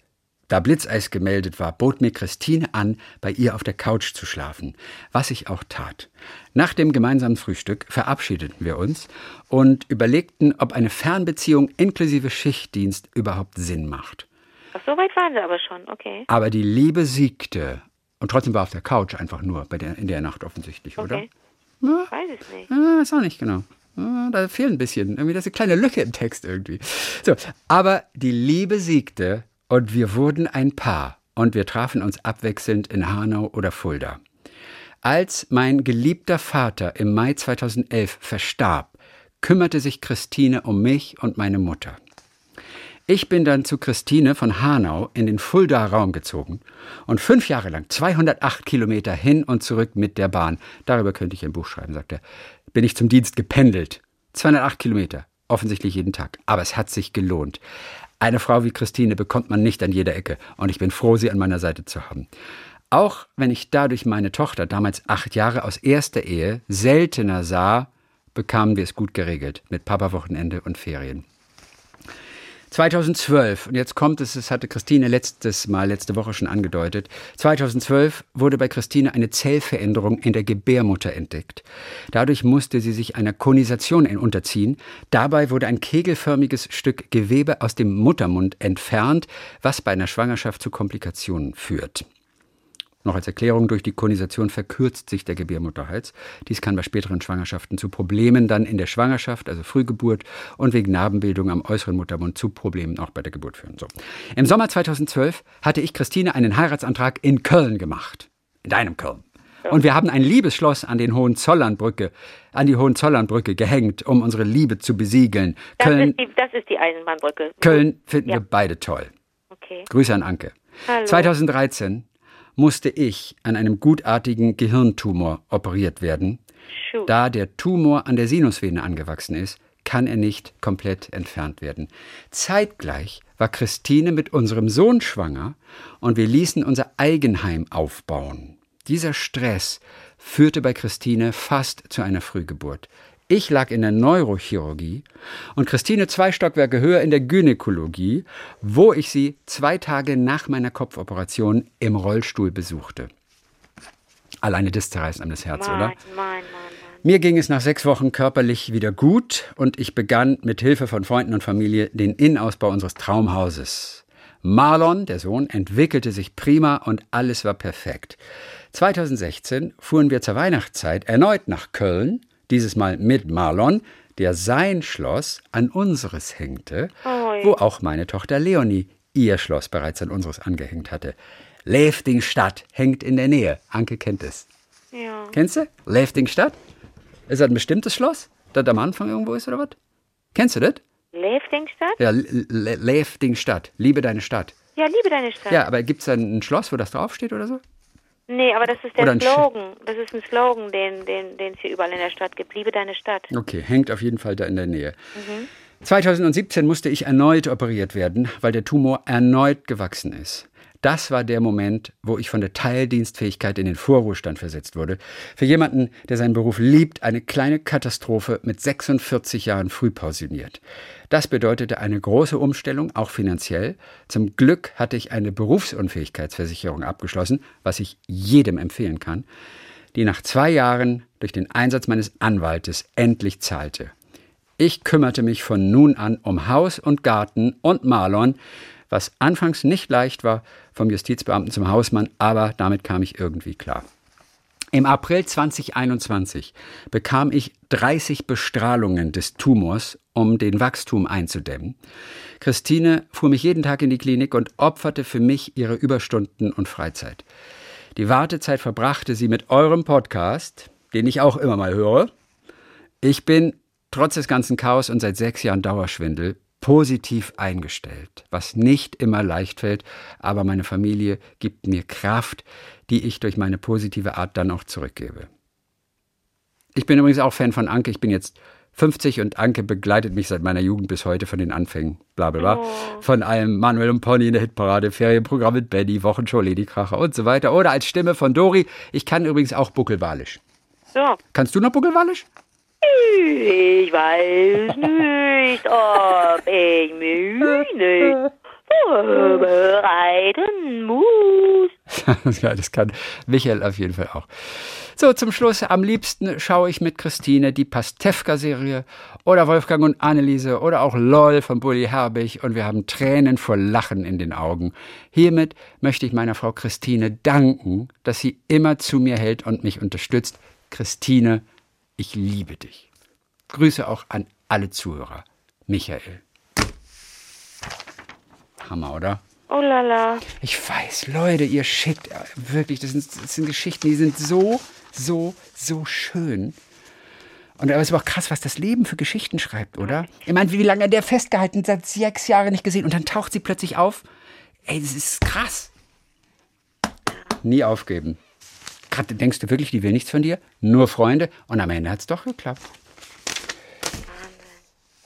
da Blitzeis gemeldet war, bot mir Christine an, bei ihr auf der Couch zu schlafen, was ich auch tat. Nach dem gemeinsamen Frühstück verabschiedeten wir uns und überlegten, ob eine Fernbeziehung inklusive Schichtdienst überhaupt Sinn macht. Ach, so weit waren sie aber schon, okay. Aber die Liebe siegte. Und trotzdem war auf der Couch einfach nur bei der, in der Nacht offensichtlich, oder? Okay. Weiß es nicht. Ah, ist auch nicht genau. Ah, Da fehlt ein bisschen. Irgendwie, das ist eine kleine Lücke im Text irgendwie. So, aber die Liebe siegte und wir wurden ein Paar. Und wir trafen uns abwechselnd in Hanau oder Fulda. Als mein geliebter Vater im Mai 2011 verstarb, kümmerte sich Christine um mich und meine Mutter. Ich bin dann zu Christine von Hanau in den Fuldaer Raum gezogen und fünf Jahre lang 208 Kilometer hin und zurück mit der Bahn. Darüber könnte ich ein Buch schreiben, sagt er. Bin ich zum Dienst gependelt. 208 Kilometer. Offensichtlich jeden Tag. Aber es hat sich gelohnt. Eine Frau wie Christine bekommt man nicht an jeder Ecke und ich bin froh, sie an meiner Seite zu haben. Auch wenn ich dadurch meine Tochter, damals acht Jahre aus erster Ehe, seltener sah, bekamen wir es gut geregelt mit Papa-Wochenende und Ferien. 2012, und jetzt kommt es, das hatte Christine letztes Mal, letzte Woche schon angedeutet, 2012 wurde bei Christine eine Zellveränderung in der Gebärmutter entdeckt. Dadurch musste sie sich einer Konisation unterziehen. Dabei wurde ein kegelförmiges Stück Gewebe aus dem Muttermund entfernt, was bei einer Schwangerschaft zu Komplikationen führt. Noch als Erklärung, durch die Konisation verkürzt sich der Gebärmutterhals. Dies kann bei späteren Schwangerschaften zu Problemen dann in der Schwangerschaft, also Frühgeburt und wegen Narbenbildung am äußeren Muttermund zu Problemen auch bei der Geburt führen. So. Im Sommer 2012 hatte ich Christine einen Heiratsantrag in Köln gemacht. In deinem Köln. Und wir haben ein Liebesschloss an den Hohenzollernbrücke, an die Hohenzollernbrücke gehängt, um unsere Liebe zu besiegeln. Das, Köln, ist, die, das ist die Eisenbahnbrücke. Köln finden ja. wir beide toll. Okay. Grüße an Anke. Hallo. 2013 musste ich an einem gutartigen Gehirntumor operiert werden. Schuh. Da der Tumor an der Sinusvene angewachsen ist, kann er nicht komplett entfernt werden. Zeitgleich war Christine mit unserem Sohn schwanger und wir ließen unser Eigenheim aufbauen. Dieser Stress führte bei Christine fast zu einer Frühgeburt. Ich lag in der Neurochirurgie und Christine zwei Stockwerke höher in der Gynäkologie, wo ich sie zwei Tage nach meiner Kopfoperation im Rollstuhl besuchte. Alleine das zerreißt einem das Herz, Mann, oder? Mann, Mann, Mir ging es nach sechs Wochen körperlich wieder gut und ich begann mit Hilfe von Freunden und Familie den Innenausbau unseres Traumhauses. Marlon, der Sohn, entwickelte sich prima und alles war perfekt. 2016 fuhren wir zur Weihnachtszeit erneut nach Köln dieses Mal mit Marlon, der sein Schloss an unseres hängte, Oi. wo auch meine Tochter Leonie ihr Schloss bereits an unseres angehängt hatte. Leftingstadt hängt in der Nähe. Anke kennt es. Ja. Kennst du? Leftingstadt? Ist das ein bestimmtes Schloss, das am Anfang irgendwo ist oder was? Kennst du das? Leftingstadt? Ja, Leftingstadt. Liebe deine Stadt. Ja, liebe deine Stadt. Ja, aber gibt es da ein Schloss, wo das draufsteht oder so? Nee, aber das ist Oder der ein Slogan. Das ist ein Slogan, den den den es hier überall in der Stadt gibt. Liebe deine Stadt. Okay, hängt auf jeden Fall da in der Nähe. 2017 musste ich erneut operiert werden, weil der Tumor erneut gewachsen ist. Das war der Moment, wo ich von der Teildienstfähigkeit in den Vorruhestand versetzt wurde. Für jemanden, der seinen Beruf liebt, eine kleine Katastrophe mit 46 Jahren früh pensioniert. Das bedeutete eine große Umstellung, auch finanziell. Zum Glück hatte ich eine Berufsunfähigkeitsversicherung abgeschlossen, was ich jedem empfehlen kann, die nach zwei Jahren durch den Einsatz meines Anwaltes endlich zahlte. Ich kümmerte mich von nun an um Haus und Garten und Marlon, was anfangs nicht leicht war, vom Justizbeamten zum Hausmann, aber damit kam ich irgendwie klar. Im April 2021 bekam ich 30 Bestrahlungen des Tumors, um den Wachstum einzudämmen. Christine fuhr mich jeden Tag in die Klinik und opferte für mich ihre Überstunden und Freizeit. Die Wartezeit verbrachte sie mit eurem Podcast, den ich auch immer mal höre. Ich bin trotz des ganzen Chaos und seit sechs Jahren Dauerschwindel positiv eingestellt, was nicht immer leicht fällt, aber meine Familie gibt mir Kraft, die ich durch meine positive Art dann auch zurückgebe. Ich bin übrigens auch Fan von Anke. Ich bin jetzt 50 und Anke begleitet mich seit meiner Jugend bis heute von den Anfängen. Bla bla bla. Oh. Von allem Manuel und Pony in der Hitparade, Ferienprogramm mit Benny, Wochenshow, Lady Kracher und so weiter. Oder als Stimme von Dori. Ich kann übrigens auch Buckelwalisch. So. Kannst du noch Buckelwalisch? Ich weiß nicht, ob ich mich nicht vorbereiten muss. das kann Michael auf jeden Fall auch. So, zum Schluss, am liebsten schaue ich mit Christine die Pastewka-Serie oder Wolfgang und Anneliese oder auch LOL von Bully Herbig und wir haben Tränen vor Lachen in den Augen. Hiermit möchte ich meiner Frau Christine danken, dass sie immer zu mir hält und mich unterstützt. Christine, ich liebe dich. Grüße auch an alle Zuhörer. Michael. Hammer, oder? Oh la la. Ich weiß, Leute, ihr schickt äh, wirklich, das sind, das sind Geschichten, die sind so, so, so schön. Und aber es ist aber auch krass, was das Leben für Geschichten schreibt, oder? Ich meine, wie lange der festgehalten, seit sechs Jahren nicht gesehen und dann taucht sie plötzlich auf. Ey, das ist krass. Nie aufgeben. Gerade denkst du wirklich, die will nichts von dir? Nur Freunde? Und am Ende hat es doch geklappt.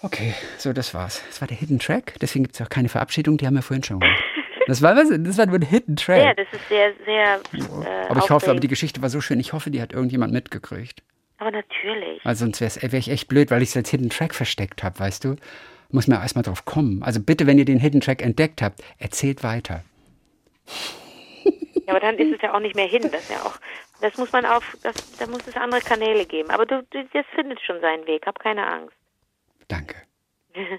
Okay, so, das war's. Das war der Hidden Track. Deswegen gibt es auch keine Verabschiedung. Die haben wir vorhin schon gemacht. Das war, was? Das war nur ein Hidden Track. Ja, das ist sehr, sehr. Äh, aber ich hoffe, aber die Geschichte war so schön. Ich hoffe, die hat irgendjemand mitgekriegt. Aber natürlich. Weil sonst wäre wär ich echt blöd, weil ich es als Hidden Track versteckt habe, weißt du? Muss man erstmal drauf kommen. Also bitte, wenn ihr den Hidden Track entdeckt habt, erzählt weiter. Ja, aber dann ist es ja auch nicht mehr hin. Das ja auch, das muss man auf, das, da muss es andere Kanäle geben. Aber du, du das findet schon seinen Weg. Hab keine Angst. Danke.